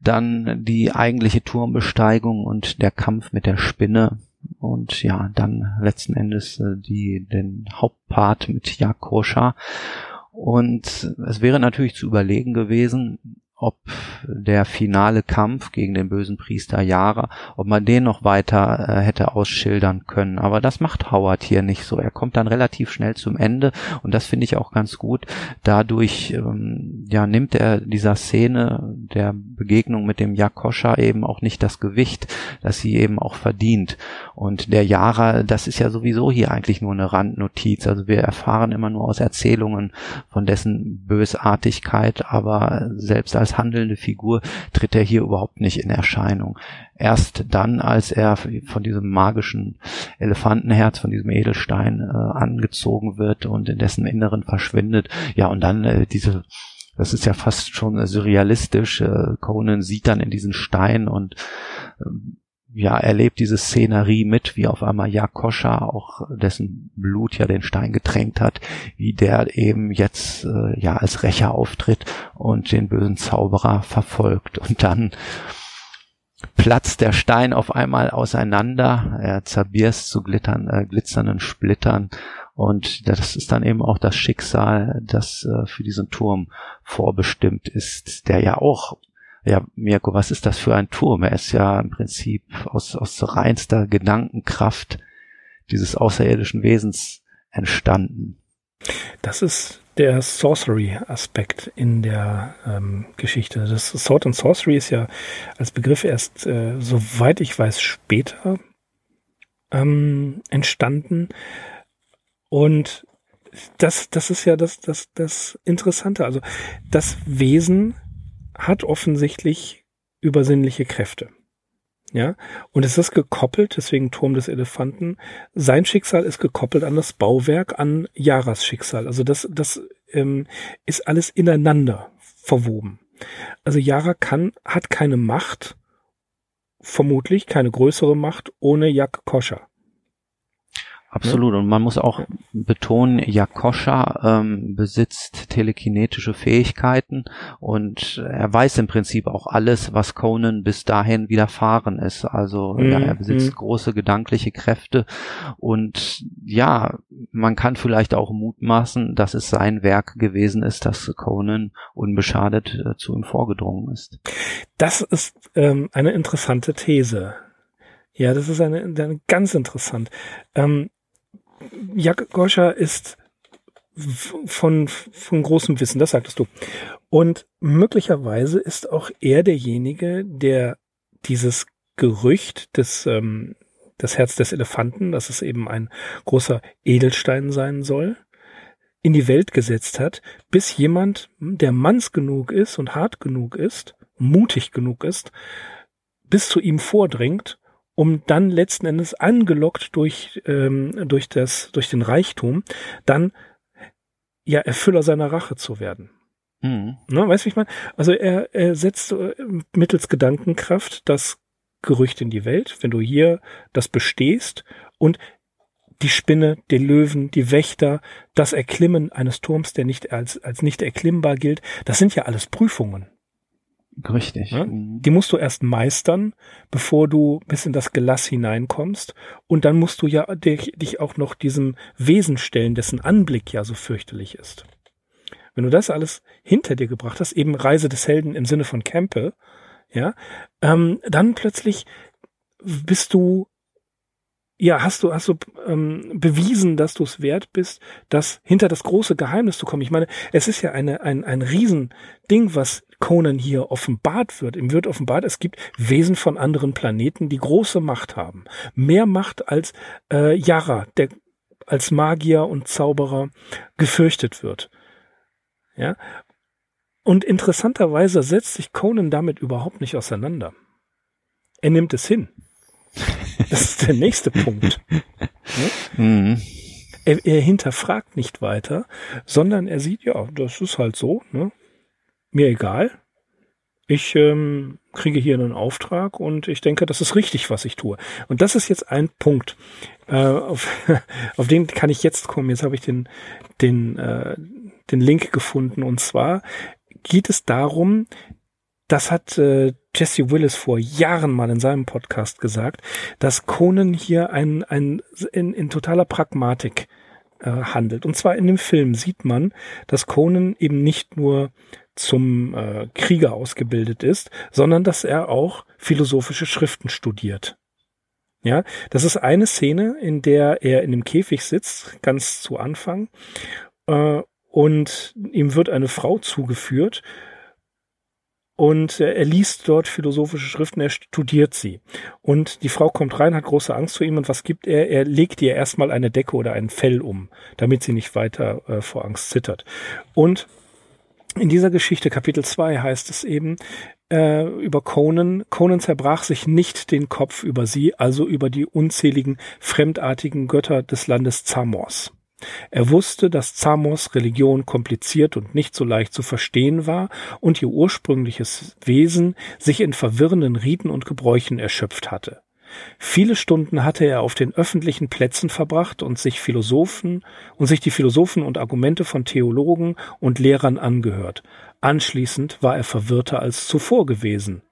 dann die eigentliche Turmbesteigung und der Kampf mit der Spinne und ja, dann letzten Endes äh, die den Hauptpart mit Jakosha. Und es wäre natürlich zu überlegen gewesen, ob der finale Kampf gegen den bösen Priester Yara, ob man den noch weiter äh, hätte ausschildern können. Aber das macht Howard hier nicht so. Er kommt dann relativ schnell zum Ende und das finde ich auch ganz gut. Dadurch ähm, ja nimmt er dieser Szene der Begegnung mit dem Yakosha eben auch nicht das Gewicht, das sie eben auch verdient. Und der Yara, das ist ja sowieso hier eigentlich nur eine Randnotiz. Also wir erfahren immer nur aus Erzählungen von dessen Bösartigkeit, aber selbst als handelnde Figur tritt er hier überhaupt nicht in Erscheinung. Erst dann, als er von diesem magischen Elefantenherz, von diesem Edelstein äh, angezogen wird und in dessen Inneren verschwindet, ja, und dann äh, diese das ist ja fast schon surrealistisch. Äh, Conan sieht dann in diesen Stein und ähm, ja, erlebt diese Szenerie mit, wie auf einmal Jakoscha, auch dessen Blut ja den Stein getränkt hat, wie der eben jetzt äh, ja als Rächer auftritt und den bösen Zauberer verfolgt. Und dann platzt der Stein auf einmal auseinander, er zerbierst zu glittern, äh, glitzernden Splittern und das ist dann eben auch das Schicksal, das äh, für diesen Turm vorbestimmt ist, der ja auch ja, Mirko, was ist das für ein Turm? Er ist ja im Prinzip aus, aus reinster Gedankenkraft dieses außerirdischen Wesens entstanden. Das ist der Sorcery-Aspekt in der ähm, Geschichte. Das Sword and Sorcery ist ja als Begriff erst, äh, soweit ich weiß, später ähm, entstanden. Und das, das ist ja das, das, das Interessante. Also das Wesen hat offensichtlich übersinnliche Kräfte. Ja, und es ist gekoppelt, deswegen Turm des Elefanten. Sein Schicksal ist gekoppelt an das Bauwerk, an Yaras Schicksal. Also das, das ähm, ist alles ineinander verwoben. Also Yara kann, hat keine Macht, vermutlich keine größere Macht ohne Yak Koscher. Absolut. Und man muss auch betonen, Jakoscha ähm, besitzt telekinetische Fähigkeiten und er weiß im Prinzip auch alles, was Conan bis dahin widerfahren ist. Also mhm. ja, er besitzt mhm. große gedankliche Kräfte und ja, man kann vielleicht auch mutmaßen, dass es sein Werk gewesen ist, dass Conan unbeschadet äh, zu ihm vorgedrungen ist. Das ist ähm, eine interessante These. Ja, das ist eine, eine ganz interessant. Ähm, Jak Goscha ist von, von großem Wissen, das sagtest du. Und möglicherweise ist auch er derjenige, der dieses Gerücht des, ähm, das Herz des Elefanten, dass es eben ein großer Edelstein sein soll, in die Welt gesetzt hat, bis jemand, der manns genug ist und hart genug ist, mutig genug ist, bis zu ihm vordringt, um dann letzten Endes angelockt durch, ähm, durch, das, durch den Reichtum, dann ja Erfüller seiner Rache zu werden. Mhm. Ne, weißt du, wie ich meine? Also er, er setzt äh, mittels Gedankenkraft das Gerücht in die Welt, wenn du hier das bestehst und die Spinne, den Löwen, die Wächter, das Erklimmen eines Turms, der nicht als, als nicht erklimmbar gilt, das sind ja alles Prüfungen. Richtig. Ja? Mhm. Die musst du erst meistern, bevor du bis in das Gelass hineinkommst. Und dann musst du ja dich, dich auch noch diesem Wesen stellen, dessen Anblick ja so fürchterlich ist. Wenn du das alles hinter dir gebracht hast, eben Reise des Helden im Sinne von Campbell, ja, ähm, dann plötzlich bist du ja, hast du, hast du ähm, bewiesen, dass du es wert bist, das hinter das große Geheimnis zu kommen. Ich meine, es ist ja eine, ein, ein Riesending, was Conan hier offenbart wird. Ihm wird offenbart, es gibt Wesen von anderen Planeten, die große Macht haben. Mehr Macht als äh, Yara, der als Magier und Zauberer gefürchtet wird. Ja. Und interessanterweise setzt sich Conan damit überhaupt nicht auseinander. Er nimmt es hin. Das ist der nächste Punkt. Ne? Mhm. Er, er, hinterfragt nicht weiter, sondern er sieht, ja, das ist halt so, ne? Mir egal. Ich ähm, kriege hier einen Auftrag und ich denke, das ist richtig, was ich tue. Und das ist jetzt ein Punkt, äh, auf, auf den kann ich jetzt kommen. Jetzt habe ich den, den, äh, den Link gefunden. Und zwar geht es darum, das hat äh, Jesse Willis vor Jahren mal in seinem Podcast gesagt, dass Conan hier ein, ein in, in totaler Pragmatik äh, handelt. Und zwar in dem Film sieht man, dass Conan eben nicht nur zum äh, Krieger ausgebildet ist, sondern dass er auch philosophische Schriften studiert. Ja, das ist eine Szene, in der er in dem Käfig sitzt, ganz zu Anfang, äh, und ihm wird eine Frau zugeführt, und äh, er liest dort philosophische Schriften, er studiert sie. Und die Frau kommt rein, hat große Angst vor ihm und was gibt er? Er legt ihr erstmal eine Decke oder ein Fell um, damit sie nicht weiter äh, vor Angst zittert. Und in dieser Geschichte, Kapitel 2, heißt es eben äh, über Conan, Conan zerbrach sich nicht den Kopf über sie, also über die unzähligen fremdartigen Götter des Landes Zamos. Er wusste, dass Zamos Religion kompliziert und nicht so leicht zu verstehen war und ihr ursprüngliches Wesen sich in verwirrenden Riten und Gebräuchen erschöpft hatte. Viele Stunden hatte er auf den öffentlichen Plätzen verbracht und sich Philosophen und sich die Philosophen und Argumente von Theologen und Lehrern angehört. Anschließend war er verwirrter als zuvor gewesen.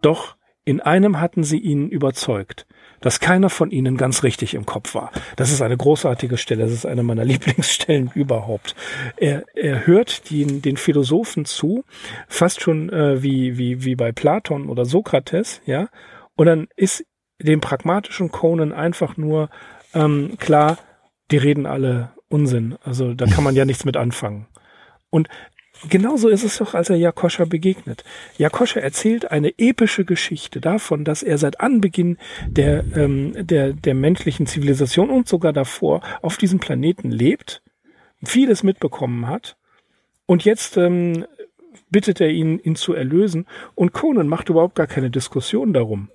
Doch in einem hatten sie ihn überzeugt dass keiner von ihnen ganz richtig im Kopf war. Das ist eine großartige Stelle, das ist eine meiner Lieblingsstellen überhaupt. Er, er hört den, den Philosophen zu, fast schon äh, wie, wie, wie bei Platon oder Sokrates, ja, und dann ist dem pragmatischen Conan einfach nur ähm, klar, die reden alle Unsinn. Also da kann man ja nichts mit anfangen. Und genauso ist es doch, als er Jakoscha begegnet. Jakoscha erzählt eine epische Geschichte davon, dass er seit Anbeginn der, ähm, der, der menschlichen Zivilisation und sogar davor auf diesem Planeten lebt, vieles mitbekommen hat und jetzt ähm, bittet er ihn, ihn zu erlösen und Conan macht überhaupt gar keine Diskussion darum.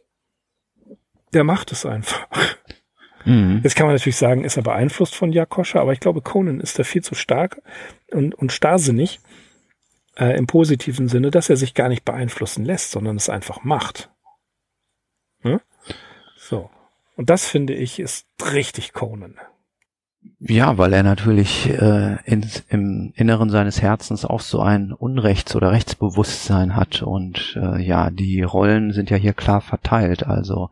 Der macht es einfach. Mhm. Jetzt kann man natürlich sagen, ist er beeinflusst von Jakoscha, aber ich glaube, Conan ist da viel zu stark und, und starrsinnig, äh, im positiven Sinne, dass er sich gar nicht beeinflussen lässt, sondern es einfach macht. Hm? So. Und das finde ich ist richtig Conan. Ja, weil er natürlich äh, in, im Inneren seines Herzens auch so ein Unrechts- oder Rechtsbewusstsein hat und äh, ja, die Rollen sind ja hier klar verteilt. Also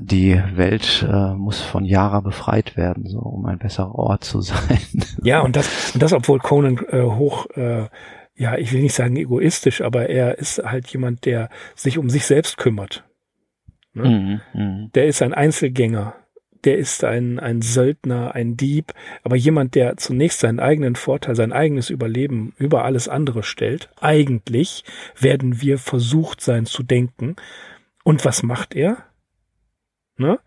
die Welt äh, muss von Yara befreit werden, so um ein besserer Ort zu sein. Ja, und das, und das, obwohl Conan äh, hoch, äh, ja, ich will nicht sagen egoistisch, aber er ist halt jemand, der sich um sich selbst kümmert. Ne? Mhm, mh. Der ist ein Einzelgänger. Der ist ein, ein Söldner, ein Dieb, aber jemand, der zunächst seinen eigenen Vorteil, sein eigenes Überleben über alles andere stellt. Eigentlich werden wir versucht sein zu denken. Und was macht er? Ne?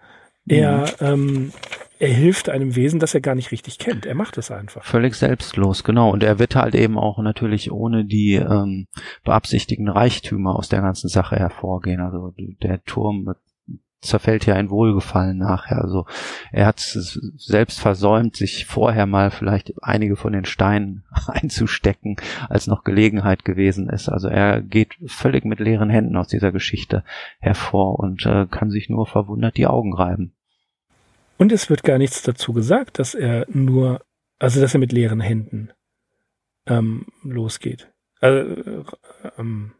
Er, mhm. ähm, er hilft einem Wesen, das er gar nicht richtig kennt. Er macht es einfach. Völlig selbstlos, genau. Und er wird halt eben auch natürlich ohne die ähm, beabsichtigten Reichtümer aus der ganzen Sache hervorgehen. Also der Turm zerfällt ja ein Wohlgefallen nachher. Also er hat es selbst versäumt, sich vorher mal vielleicht einige von den Steinen einzustecken, als noch Gelegenheit gewesen ist. Also er geht völlig mit leeren Händen aus dieser Geschichte hervor und äh, kann sich nur verwundert die Augen reiben. Und es wird gar nichts dazu gesagt, dass er nur, also dass er mit leeren Händen ähm, losgeht. Also, äh, ähm,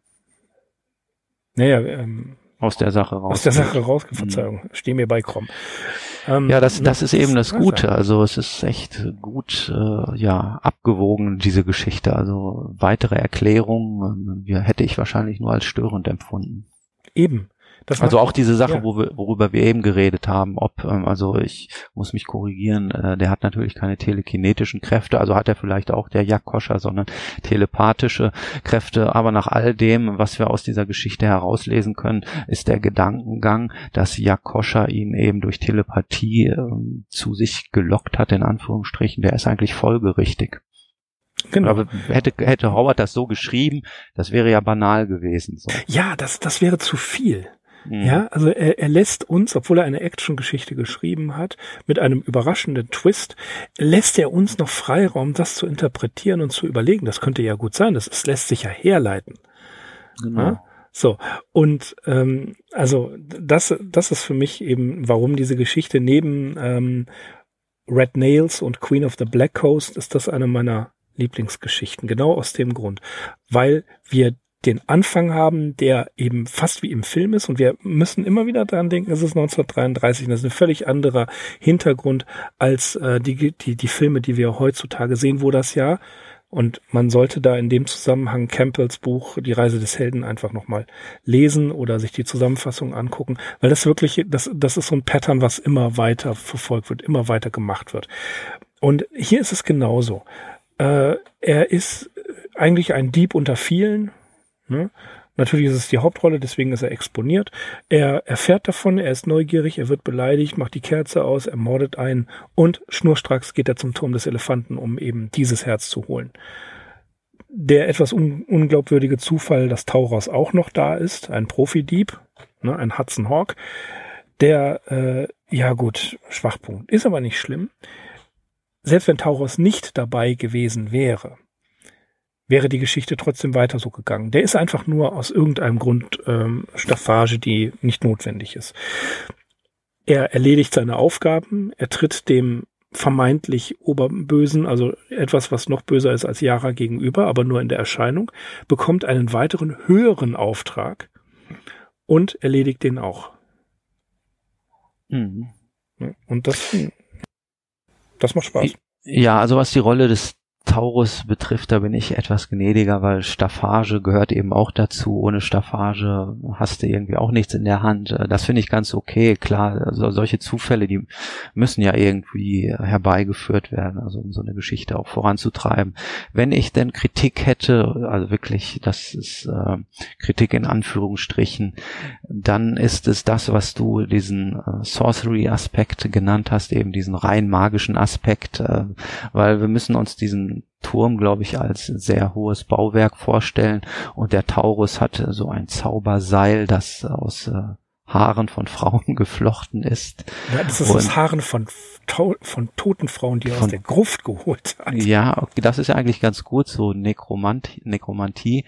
naja, ähm, aus der Sache raus. Aus der Sache raus, Verzeihung, mhm. steh mir bei Krom. Ähm, ja, das, das ist eben das Gute. Also es ist echt gut, äh, ja, abgewogen, diese Geschichte. Also weitere Erklärungen äh, hätte ich wahrscheinlich nur als störend empfunden. Eben. Das also auch diese Sache, ja. wo wir, worüber wir eben geredet haben, ob, ähm, also ich muss mich korrigieren, äh, der hat natürlich keine telekinetischen Kräfte, also hat er vielleicht auch der Jakoscha, sondern telepathische Kräfte, aber nach all dem, was wir aus dieser Geschichte herauslesen können, ist der Gedankengang, dass Jakoscha ihn eben durch Telepathie äh, zu sich gelockt hat, in Anführungsstrichen, der ist eigentlich folgerichtig. Genau. Aber hätte, hätte Howard das so geschrieben, das wäre ja banal gewesen. So. Ja, das, das wäre zu viel. Mhm. Ja, also er, er lässt uns, obwohl er eine Actiongeschichte geschrieben hat, mit einem überraschenden Twist, lässt er uns noch Freiraum, das zu interpretieren und zu überlegen. Das könnte ja gut sein. Das, das lässt sich ja herleiten. Genau. Ja? So, und ähm, also das, das ist für mich eben, warum diese Geschichte neben ähm, Red Nails und Queen of the Black Coast ist das eine meiner Lieblingsgeschichten. Genau aus dem Grund, weil wir den Anfang haben, der eben fast wie im Film ist. Und wir müssen immer wieder dran denken, es ist 1933 und das ist ein völlig anderer Hintergrund als äh, die, die, die Filme, die wir heutzutage sehen, wo das ja, und man sollte da in dem Zusammenhang Campbells Buch Die Reise des Helden einfach nochmal lesen oder sich die Zusammenfassung angucken, weil das wirklich, das, das ist so ein Pattern, was immer weiter verfolgt wird, immer weiter gemacht wird. Und hier ist es genauso. Äh, er ist eigentlich ein Dieb unter vielen, Ne? Natürlich ist es die Hauptrolle, deswegen ist er exponiert. Er erfährt davon, er ist neugierig, er wird beleidigt, macht die Kerze aus, ermordet einen und schnurstracks geht er zum Turm des Elefanten, um eben dieses Herz zu holen. Der etwas un unglaubwürdige Zufall, dass Tauros auch noch da ist, ein Profidieb, ne, ein Hudson Hawk, der, äh, ja gut, Schwachpunkt, ist aber nicht schlimm. Selbst wenn Tauros nicht dabei gewesen wäre, wäre die Geschichte trotzdem weiter so gegangen. Der ist einfach nur aus irgendeinem Grund ähm, Staffage, die nicht notwendig ist. Er erledigt seine Aufgaben, er tritt dem vermeintlich Oberbösen, also etwas, was noch böser ist als Yara gegenüber, aber nur in der Erscheinung, bekommt einen weiteren höheren Auftrag und erledigt den auch. Mhm. Und das, das macht Spaß. Ja, also was die Rolle des Taurus betrifft, da bin ich etwas gnädiger, weil Staffage gehört eben auch dazu. Ohne Staffage hast du irgendwie auch nichts in der Hand. Das finde ich ganz okay. Klar, also solche Zufälle, die müssen ja irgendwie herbeigeführt werden, also um so eine Geschichte auch voranzutreiben. Wenn ich denn Kritik hätte, also wirklich, das ist äh, Kritik in Anführungsstrichen, dann ist es das, was du diesen äh, Sorcery-Aspekt genannt hast, eben diesen rein magischen Aspekt, äh, weil wir müssen uns diesen Turm, glaube ich, als sehr hohes Bauwerk vorstellen. Und der Taurus hatte so ein Zauberseil, das aus äh, Haaren von Frauen geflochten ist. Ja, das ist aus Haaren von, von toten Frauen, die er aus der Gruft geholt hat. Ja, okay, das ist ja eigentlich ganz gut, so Nekromant, Nekromantie.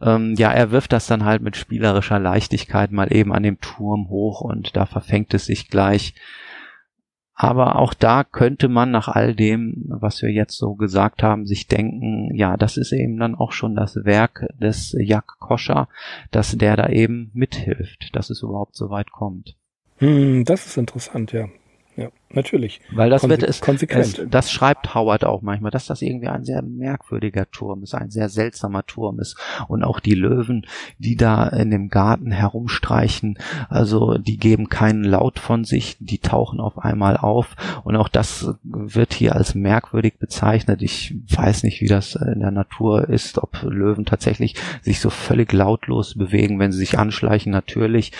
Ähm, ja, er wirft das dann halt mit spielerischer Leichtigkeit mal eben an dem Turm hoch und da verfängt es sich gleich aber auch da könnte man nach all dem, was wir jetzt so gesagt haben, sich denken, ja, das ist eben dann auch schon das Werk des Jak Koscher, dass der da eben mithilft, dass es überhaupt so weit kommt. Hm, das ist interessant, ja. Ja, natürlich. Weil das Konse wird es, konsequent. es, das schreibt Howard auch manchmal, dass das irgendwie ein sehr merkwürdiger Turm ist, ein sehr seltsamer Turm ist. Und auch die Löwen, die da in dem Garten herumstreichen, also die geben keinen Laut von sich, die tauchen auf einmal auf. Und auch das wird hier als merkwürdig bezeichnet. Ich weiß nicht, wie das in der Natur ist, ob Löwen tatsächlich sich so völlig lautlos bewegen, wenn sie sich anschleichen, natürlich.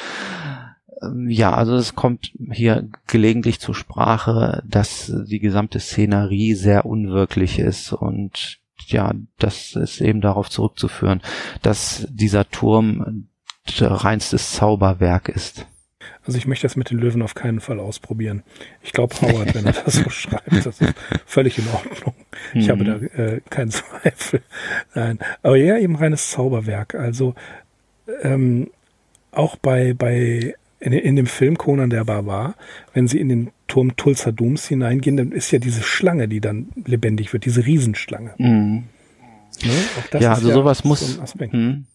Ähm, Ja, also es kommt hier gelegentlich zur Sprache, dass die gesamte Szenerie sehr unwirklich ist und ja, das ist eben darauf zurückzuführen, dass dieser Turm reinstes Zauberwerk ist. Also ich möchte das mit den Löwen auf keinen Fall ausprobieren. Ich glaube Howard, wenn er das so schreibt, das ist völlig in Ordnung. Ich habe da äh, keinen Zweifel. Nein, aber ja, eben reines Zauberwerk. Also ähm, auch bei bei in, in dem Film Conan der Barbar, wenn sie in den Turm Tulsa Dooms hineingehen, dann ist ja diese Schlange, die dann lebendig wird, diese Riesenschlange. Mhm. Ne? Auch das Ja, ist also sowas so muss. ein Aspekt. Hm.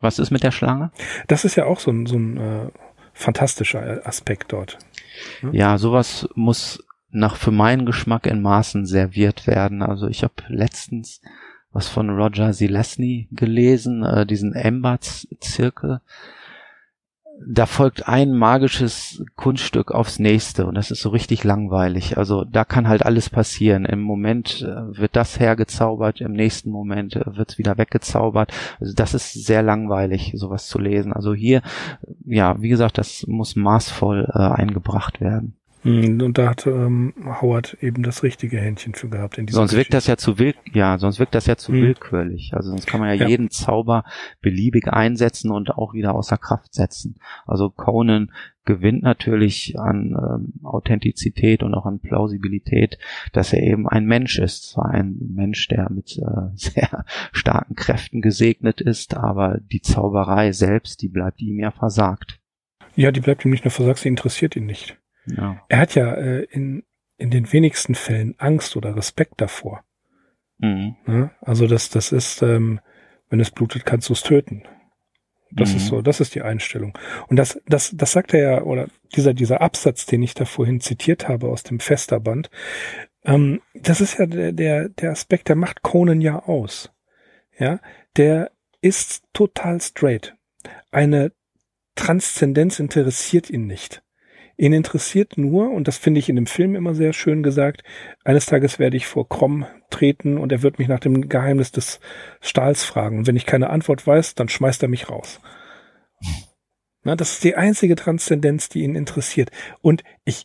Was ist mit der Schlange? Das ist ja auch so ein, so ein äh, fantastischer Aspekt dort. Ja, sowas muss nach für meinen Geschmack in Maßen serviert werden. Also ich habe letztens was von Roger Zelazny gelesen, äh, diesen Ember-Zirkel. Da folgt ein magisches Kunststück aufs nächste und das ist so richtig langweilig. Also da kann halt alles passieren. Im Moment äh, wird das hergezaubert, im nächsten Moment äh, wird's wieder weggezaubert. Also das ist sehr langweilig, sowas zu lesen. Also hier, ja, wie gesagt, das muss maßvoll äh, eingebracht werden. Hm, Und da hat ähm, Howard eben das richtige Händchen für gehabt in Sonst wirkt das ja zu wild, ja, sonst wirkt das ja zu Hm. willkürlich. Also sonst kann man ja, Ja. jeden Zauber beliebig einsetzen und auch wieder außer Kraft setzen. Also Conan gewinnt natürlich an ähm, Authentizität und auch an Plausibilität, dass er eben ein Mensch ist. Zwar ein Mensch, der mit äh, sehr starken Kräften gesegnet ist, aber die Zauberei selbst, die bleibt ihm ja versagt. Ja, die bleibt ihm nicht nur versagt, sie interessiert ihn nicht. Ja. Er hat ja äh, in, in den wenigsten Fällen Angst oder Respekt davor. Mhm. Ne? Also das, das ist, ähm, wenn es blutet, kannst du es töten. Das Mhm. ist so, das ist die Einstellung. Und das, das, das sagt er ja, oder dieser, dieser Absatz, den ich da vorhin zitiert habe aus dem Festerband, ähm, das ist ja der, der, der Aspekt, der macht Conan ja aus. Ja, der ist total straight. Eine Transzendenz interessiert ihn nicht. Ihn interessiert nur, und das finde ich in dem Film immer sehr schön gesagt, eines Tages werde ich vor Krom treten und er wird mich nach dem Geheimnis des Stahls fragen. Und wenn ich keine Antwort weiß, dann schmeißt er mich raus. Na, das ist die einzige Transzendenz, die ihn interessiert. Und ich,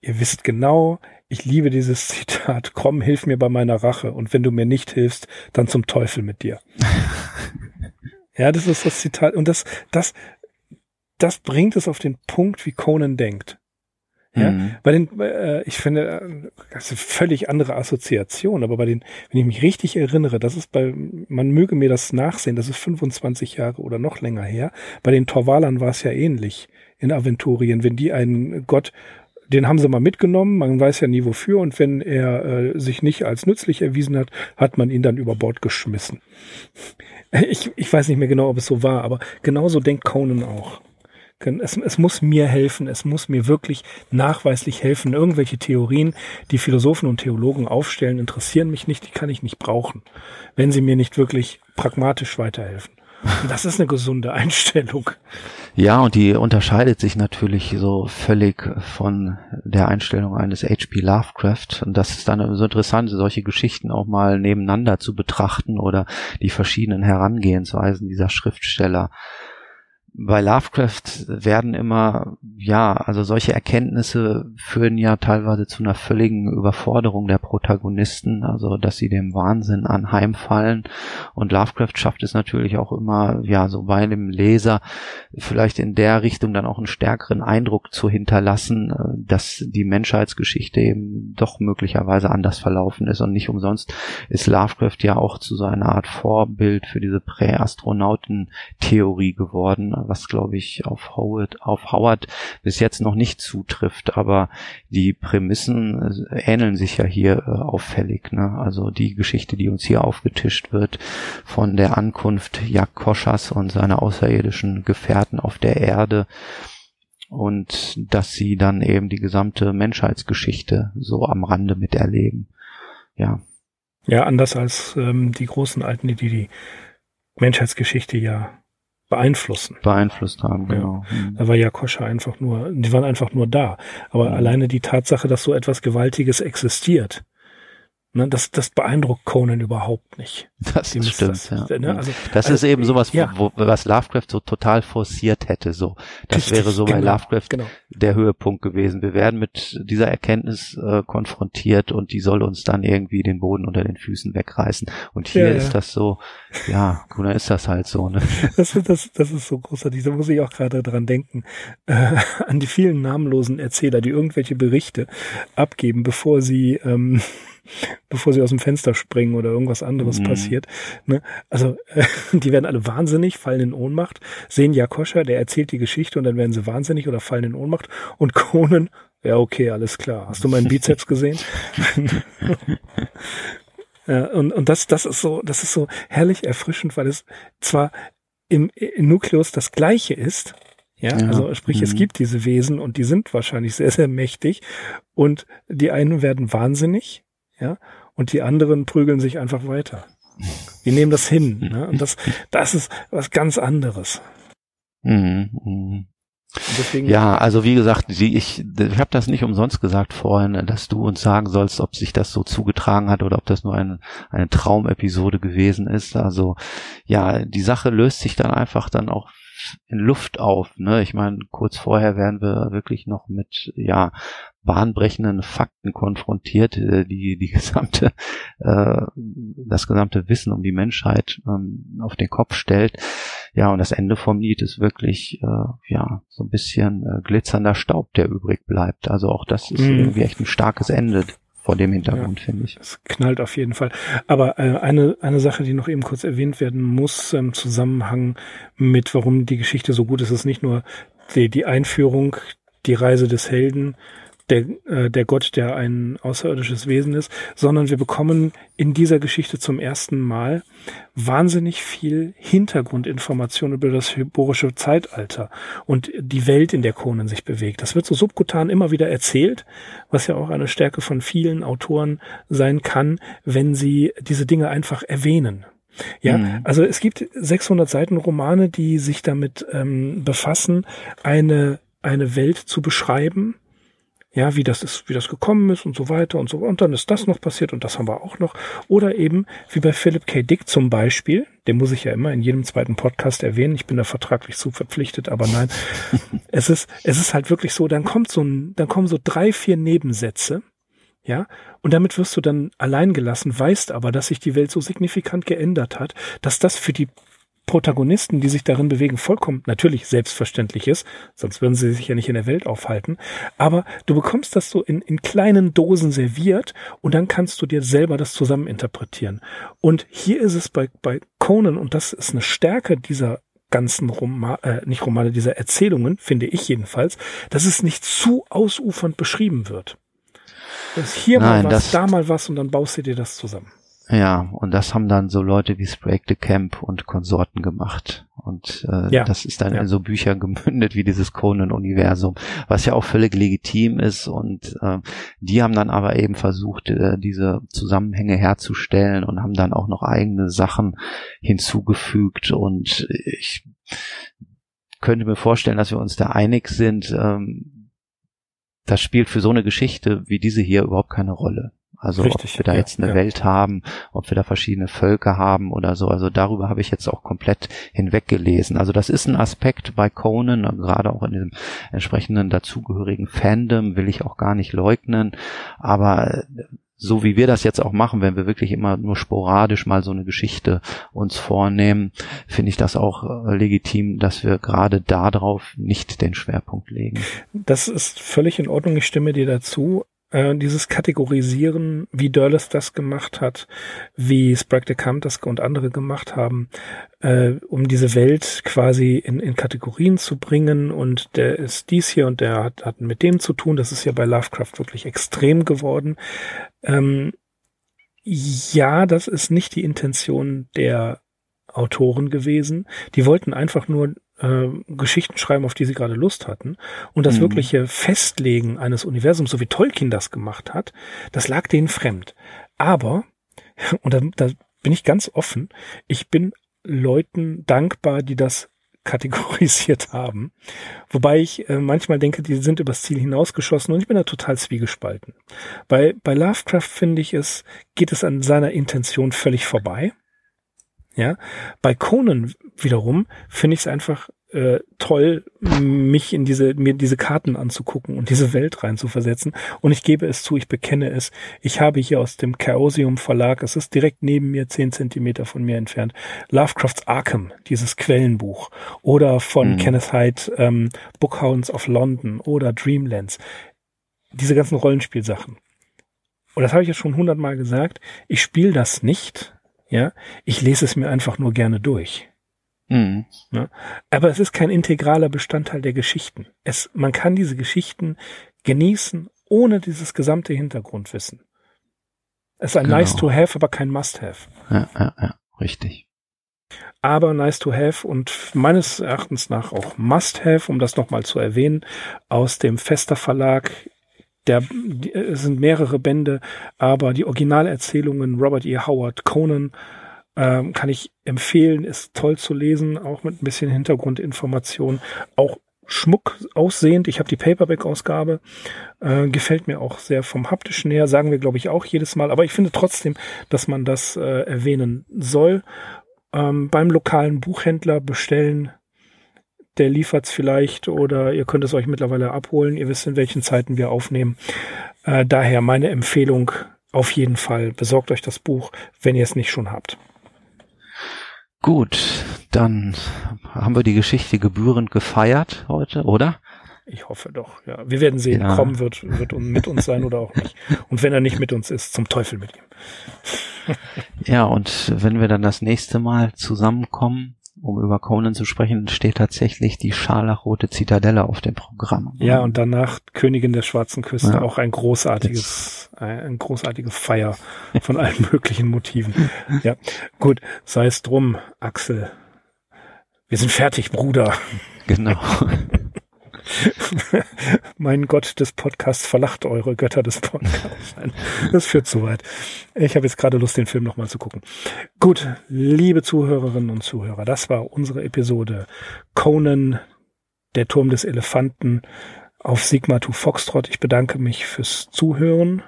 ihr wisst genau, ich liebe dieses Zitat, Krom, hilf mir bei meiner Rache. Und wenn du mir nicht hilfst, dann zum Teufel mit dir. ja, das ist das Zitat. Und das, das, das bringt es auf den Punkt, wie Conan denkt. Ja, Mhm. bei den, äh, ich finde, äh, das ist eine völlig andere Assoziation, aber bei den, wenn ich mich richtig erinnere, das ist bei, man möge mir das nachsehen, das ist 25 Jahre oder noch länger her. Bei den Torwalern war es ja ähnlich in Aventurien, wenn die einen Gott, den haben sie mal mitgenommen, man weiß ja nie wofür, und wenn er äh, sich nicht als nützlich erwiesen hat, hat man ihn dann über Bord geschmissen. Ich, ich weiß nicht mehr genau, ob es so war, aber genauso denkt Conan auch. Es, es muss mir helfen, es muss mir wirklich nachweislich helfen. Irgendwelche Theorien, die Philosophen und Theologen aufstellen, interessieren mich nicht, die kann ich nicht brauchen, wenn sie mir nicht wirklich pragmatisch weiterhelfen. Und das ist eine gesunde Einstellung. Ja, und die unterscheidet sich natürlich so völlig von der Einstellung eines H.P. Lovecraft. Und das ist dann so interessant, solche Geschichten auch mal nebeneinander zu betrachten oder die verschiedenen Herangehensweisen dieser Schriftsteller. Bei Lovecraft werden immer, ja, also solche Erkenntnisse führen ja teilweise zu einer völligen Überforderung der Protagonisten, also dass sie dem Wahnsinn anheimfallen. Und Lovecraft schafft es natürlich auch immer, ja, so bei dem Leser vielleicht in der Richtung dann auch einen stärkeren Eindruck zu hinterlassen, äh, dass die Menschheitsgeschichte eben doch möglicherweise anders verlaufen ist. Und nicht umsonst ist Lovecraft ja auch zu so einer Art Vorbild für diese Präastronauten-Theorie geworden, was glaube ich auf Howard, auf Howard bis jetzt noch nicht zutrifft. Aber die Prämissen äh, ähneln sich ja hier äh, auffällig. Ne? Also die Geschichte, die uns hier aufgetischt wird von der Ankunft Jakoschas und seiner außerirdischen Gefährten auf der Erde und dass sie dann eben die gesamte Menschheitsgeschichte so am Rande miterleben. Ja. Ja, anders als ähm, die großen Alten, die die Menschheitsgeschichte ja beeinflussen. Beeinflusst haben, genau. Ja. Da war ja Koscher einfach nur, die waren einfach nur da. Aber mhm. alleine die Tatsache, dass so etwas Gewaltiges existiert, Ne, das, das beeindruckt Conan überhaupt nicht. Das Dem stimmt. Das, ja. ne, also, das also, ist eben sowas, ja. wo, was Lovecraft so total forciert hätte. So, das Richtig, wäre so bei genau, Lovecraft genau. der Höhepunkt gewesen. Wir werden mit dieser Erkenntnis äh, konfrontiert und die soll uns dann irgendwie den Boden unter den Füßen wegreißen. Und hier ja, ist das so, ja, Conan ist das halt so. Ne? Das, das, das ist so großartig. Da muss ich auch gerade dran denken äh, an die vielen namenlosen Erzähler, die irgendwelche Berichte abgeben, bevor sie ähm, bevor sie aus dem Fenster springen oder irgendwas anderes mhm. passiert. Ne? Also äh, die werden alle wahnsinnig, fallen in Ohnmacht, sehen Jakoscha, der erzählt die Geschichte und dann werden sie wahnsinnig oder fallen in Ohnmacht und Conan, ja okay, alles klar. Hast du meinen Bizeps gesehen? ja, und, und das, das ist so, das ist so herrlich erfrischend, weil es zwar im, im Nukleus das Gleiche ist, ja, ja, also sprich, mhm. es gibt diese Wesen und die sind wahrscheinlich sehr, sehr mächtig und die einen werden wahnsinnig ja, und die anderen prügeln sich einfach weiter. Die nehmen das hin, ne? und das, das ist was ganz anderes. Mhm. mhm. Deswegen, ja, also wie gesagt, ich, ich habe das nicht umsonst gesagt vorhin, dass du uns sagen sollst, ob sich das so zugetragen hat oder ob das nur ein, eine Traumepisode gewesen ist. Also ja, die Sache löst sich dann einfach dann auch in Luft auf. Ne? Ich meine, kurz vorher werden wir wirklich noch mit ja bahnbrechenden Fakten konfrontiert, äh, die die gesamte äh, das gesamte Wissen um die Menschheit ähm, auf den Kopf stellt. Ja, und das Ende vom Lied ist wirklich äh, ja so ein bisschen äh, glitzernder Staub, der übrig bleibt. Also auch das ist mm. irgendwie echt ein starkes Ende vor dem Hintergrund, ja, finde ich. Es knallt auf jeden Fall. Aber äh, eine, eine Sache, die noch eben kurz erwähnt werden muss, im Zusammenhang mit, warum die Geschichte so gut ist, ist nicht nur die, die Einführung, die Reise des Helden, der, äh, der Gott, der ein außerirdisches Wesen ist, sondern wir bekommen in dieser Geschichte zum ersten Mal wahnsinnig viel Hintergrundinformation über das hyborische Zeitalter und die Welt, in der Conan sich bewegt. Das wird so subkutan immer wieder erzählt, was ja auch eine Stärke von vielen Autoren sein kann, wenn sie diese Dinge einfach erwähnen. Ja, mhm. also es gibt 600 Seiten Romane, die sich damit ähm, befassen, eine eine Welt zu beschreiben, ja, wie das ist, wie das gekommen ist und so weiter und so. Und dann ist das noch passiert und das haben wir auch noch. Oder eben, wie bei Philip K. Dick zum Beispiel, den muss ich ja immer in jedem zweiten Podcast erwähnen. Ich bin da vertraglich zu verpflichtet, aber nein. es ist, es ist halt wirklich so, dann kommt so ein, dann kommen so drei, vier Nebensätze. Ja, und damit wirst du dann allein gelassen, weißt aber, dass sich die Welt so signifikant geändert hat, dass das für die Protagonisten, die sich darin bewegen, vollkommen natürlich selbstverständlich ist, sonst würden sie sich ja nicht in der Welt aufhalten. Aber du bekommst das so in, in kleinen Dosen serviert und dann kannst du dir selber das zusammen interpretieren. Und hier ist es bei, bei Conan, und das ist eine Stärke dieser ganzen Roman, äh, nicht Romane, dieser Erzählungen, finde ich jedenfalls, dass es nicht zu ausufernd beschrieben wird. Das hier Nein, mal was, da mal was und dann baust du dir das zusammen. Ja, und das haben dann so Leute wie Sprague de Camp und Konsorten gemacht. Und äh, ja, das ist dann ja. in so Bücher gemündet wie dieses Conan-Universum, was ja auch völlig legitim ist. Und äh, die haben dann aber eben versucht, äh, diese Zusammenhänge herzustellen und haben dann auch noch eigene Sachen hinzugefügt. Und ich könnte mir vorstellen, dass wir uns da einig sind. Ähm, das spielt für so eine Geschichte wie diese hier überhaupt keine Rolle. Also Richtig, ob wir da ja, jetzt eine ja. Welt haben, ob wir da verschiedene Völker haben oder so. Also darüber habe ich jetzt auch komplett hinweggelesen. Also das ist ein Aspekt bei Conan, gerade auch in dem entsprechenden dazugehörigen Fandom, will ich auch gar nicht leugnen. Aber so wie wir das jetzt auch machen, wenn wir wirklich immer nur sporadisch mal so eine Geschichte uns vornehmen, finde ich das auch äh, legitim, dass wir gerade darauf nicht den Schwerpunkt legen. Das ist völlig in Ordnung. Ich stimme dir dazu äh, dieses Kategorisieren, wie Dörles das gemacht hat, wie Sprague de Camp das und andere gemacht haben, äh, um diese Welt quasi in, in Kategorien zu bringen und der ist dies hier und der hat, hat mit dem zu tun. Das ist ja bei Lovecraft wirklich extrem geworden. Ähm, ja, das ist nicht die Intention der Autoren gewesen. Die wollten einfach nur äh, Geschichten schreiben, auf die sie gerade Lust hatten. Und das mhm. wirkliche Festlegen eines Universums, so wie Tolkien das gemacht hat, das lag denen fremd. Aber, und da, da bin ich ganz offen, ich bin Leuten dankbar, die das kategorisiert haben. Wobei ich äh, manchmal denke, die sind übers Ziel hinausgeschossen und ich bin da total zwiegespalten. Bei, bei Lovecraft finde ich es, geht es an seiner Intention völlig vorbei. Ja, bei Conan wiederum finde ich es einfach äh, toll, mich in diese, mir diese Karten anzugucken und diese Welt reinzuversetzen. Und ich gebe es zu, ich bekenne es. Ich habe hier aus dem Chaosium Verlag, es ist direkt neben mir, zehn Zentimeter von mir entfernt, Lovecrafts Arkham, dieses Quellenbuch. Oder von mhm. Kenneth Hyde, ähm, Bookhounds of London oder Dreamlands. Diese ganzen Rollenspielsachen. Und das habe ich ja schon hundertmal gesagt. Ich spiele das nicht. Ja, ich lese es mir einfach nur gerne durch. Mhm. Ja? Aber es ist kein integraler Bestandteil der Geschichten. Es, man kann diese Geschichten genießen, ohne dieses gesamte Hintergrundwissen. Es ist ein genau. nice to have, aber kein must have. Ja, ja, ja, richtig. Aber nice to have und meines Erachtens nach auch must have, um das nochmal zu erwähnen, aus dem Fester Verlag der, es sind mehrere Bände, aber die Originalerzählungen Robert E. Howard, Conan, ähm, kann ich empfehlen, ist toll zu lesen, auch mit ein bisschen Hintergrundinformation, auch Schmuck aussehend. Ich habe die Paperback-Ausgabe, äh, gefällt mir auch sehr vom haptischen her, sagen wir, glaube ich, auch jedes Mal. Aber ich finde trotzdem, dass man das äh, erwähnen soll. Ähm, beim lokalen Buchhändler bestellen, der liefert's vielleicht oder ihr könnt es euch mittlerweile abholen. Ihr wisst, in welchen Zeiten wir aufnehmen. Äh, daher meine Empfehlung auf jeden Fall, besorgt euch das Buch, wenn ihr es nicht schon habt. Gut, dann haben wir die Geschichte gebührend gefeiert heute, oder? Ich hoffe doch, ja. Wir werden sehen, ja. kommen wird, wird mit uns sein oder auch nicht. Und wenn er nicht mit uns ist, zum Teufel mit ihm. ja, und wenn wir dann das nächste Mal zusammenkommen, um über Conan zu sprechen, steht tatsächlich die scharlachrote Zitadelle auf dem Programm. Ja, und danach Königin der Schwarzen Küste, ja. auch ein großartiges, ein großartige Feier von allen möglichen Motiven. Ja, gut, sei es drum, Axel. Wir sind fertig, Bruder. Genau. mein Gott des Podcasts verlacht eure Götter des Podcasts. Das führt zu weit. Ich habe jetzt gerade Lust, den Film nochmal zu gucken. Gut, liebe Zuhörerinnen und Zuhörer, das war unsere Episode Conan, der Turm des Elefanten auf Sigma to Foxtrot. Ich bedanke mich fürs Zuhören.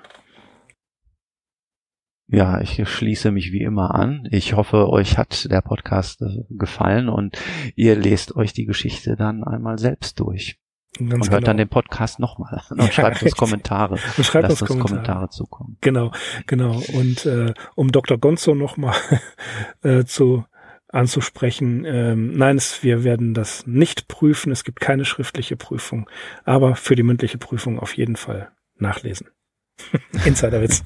Ja, ich schließe mich wie immer an. Ich hoffe, euch hat der Podcast äh, gefallen und ihr lest euch die Geschichte dann einmal selbst durch. Ganz und hört genau. dann den Podcast nochmal und schreibt uns Kommentare. und schreibt uns Kommentare. Kommentare zukommen. Genau, genau. Und äh, um Dr. Gonzo nochmal äh, zu anzusprechen, ähm, nein, es, wir werden das nicht prüfen. Es gibt keine schriftliche Prüfung, aber für die mündliche Prüfung auf jeden Fall nachlesen. Insiderwitz.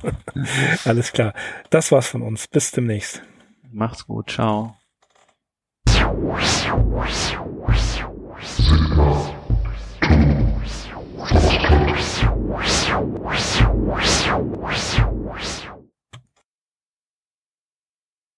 Alles klar. Das war's von uns. Bis demnächst. Macht's gut. Ciao. 休休休休休休休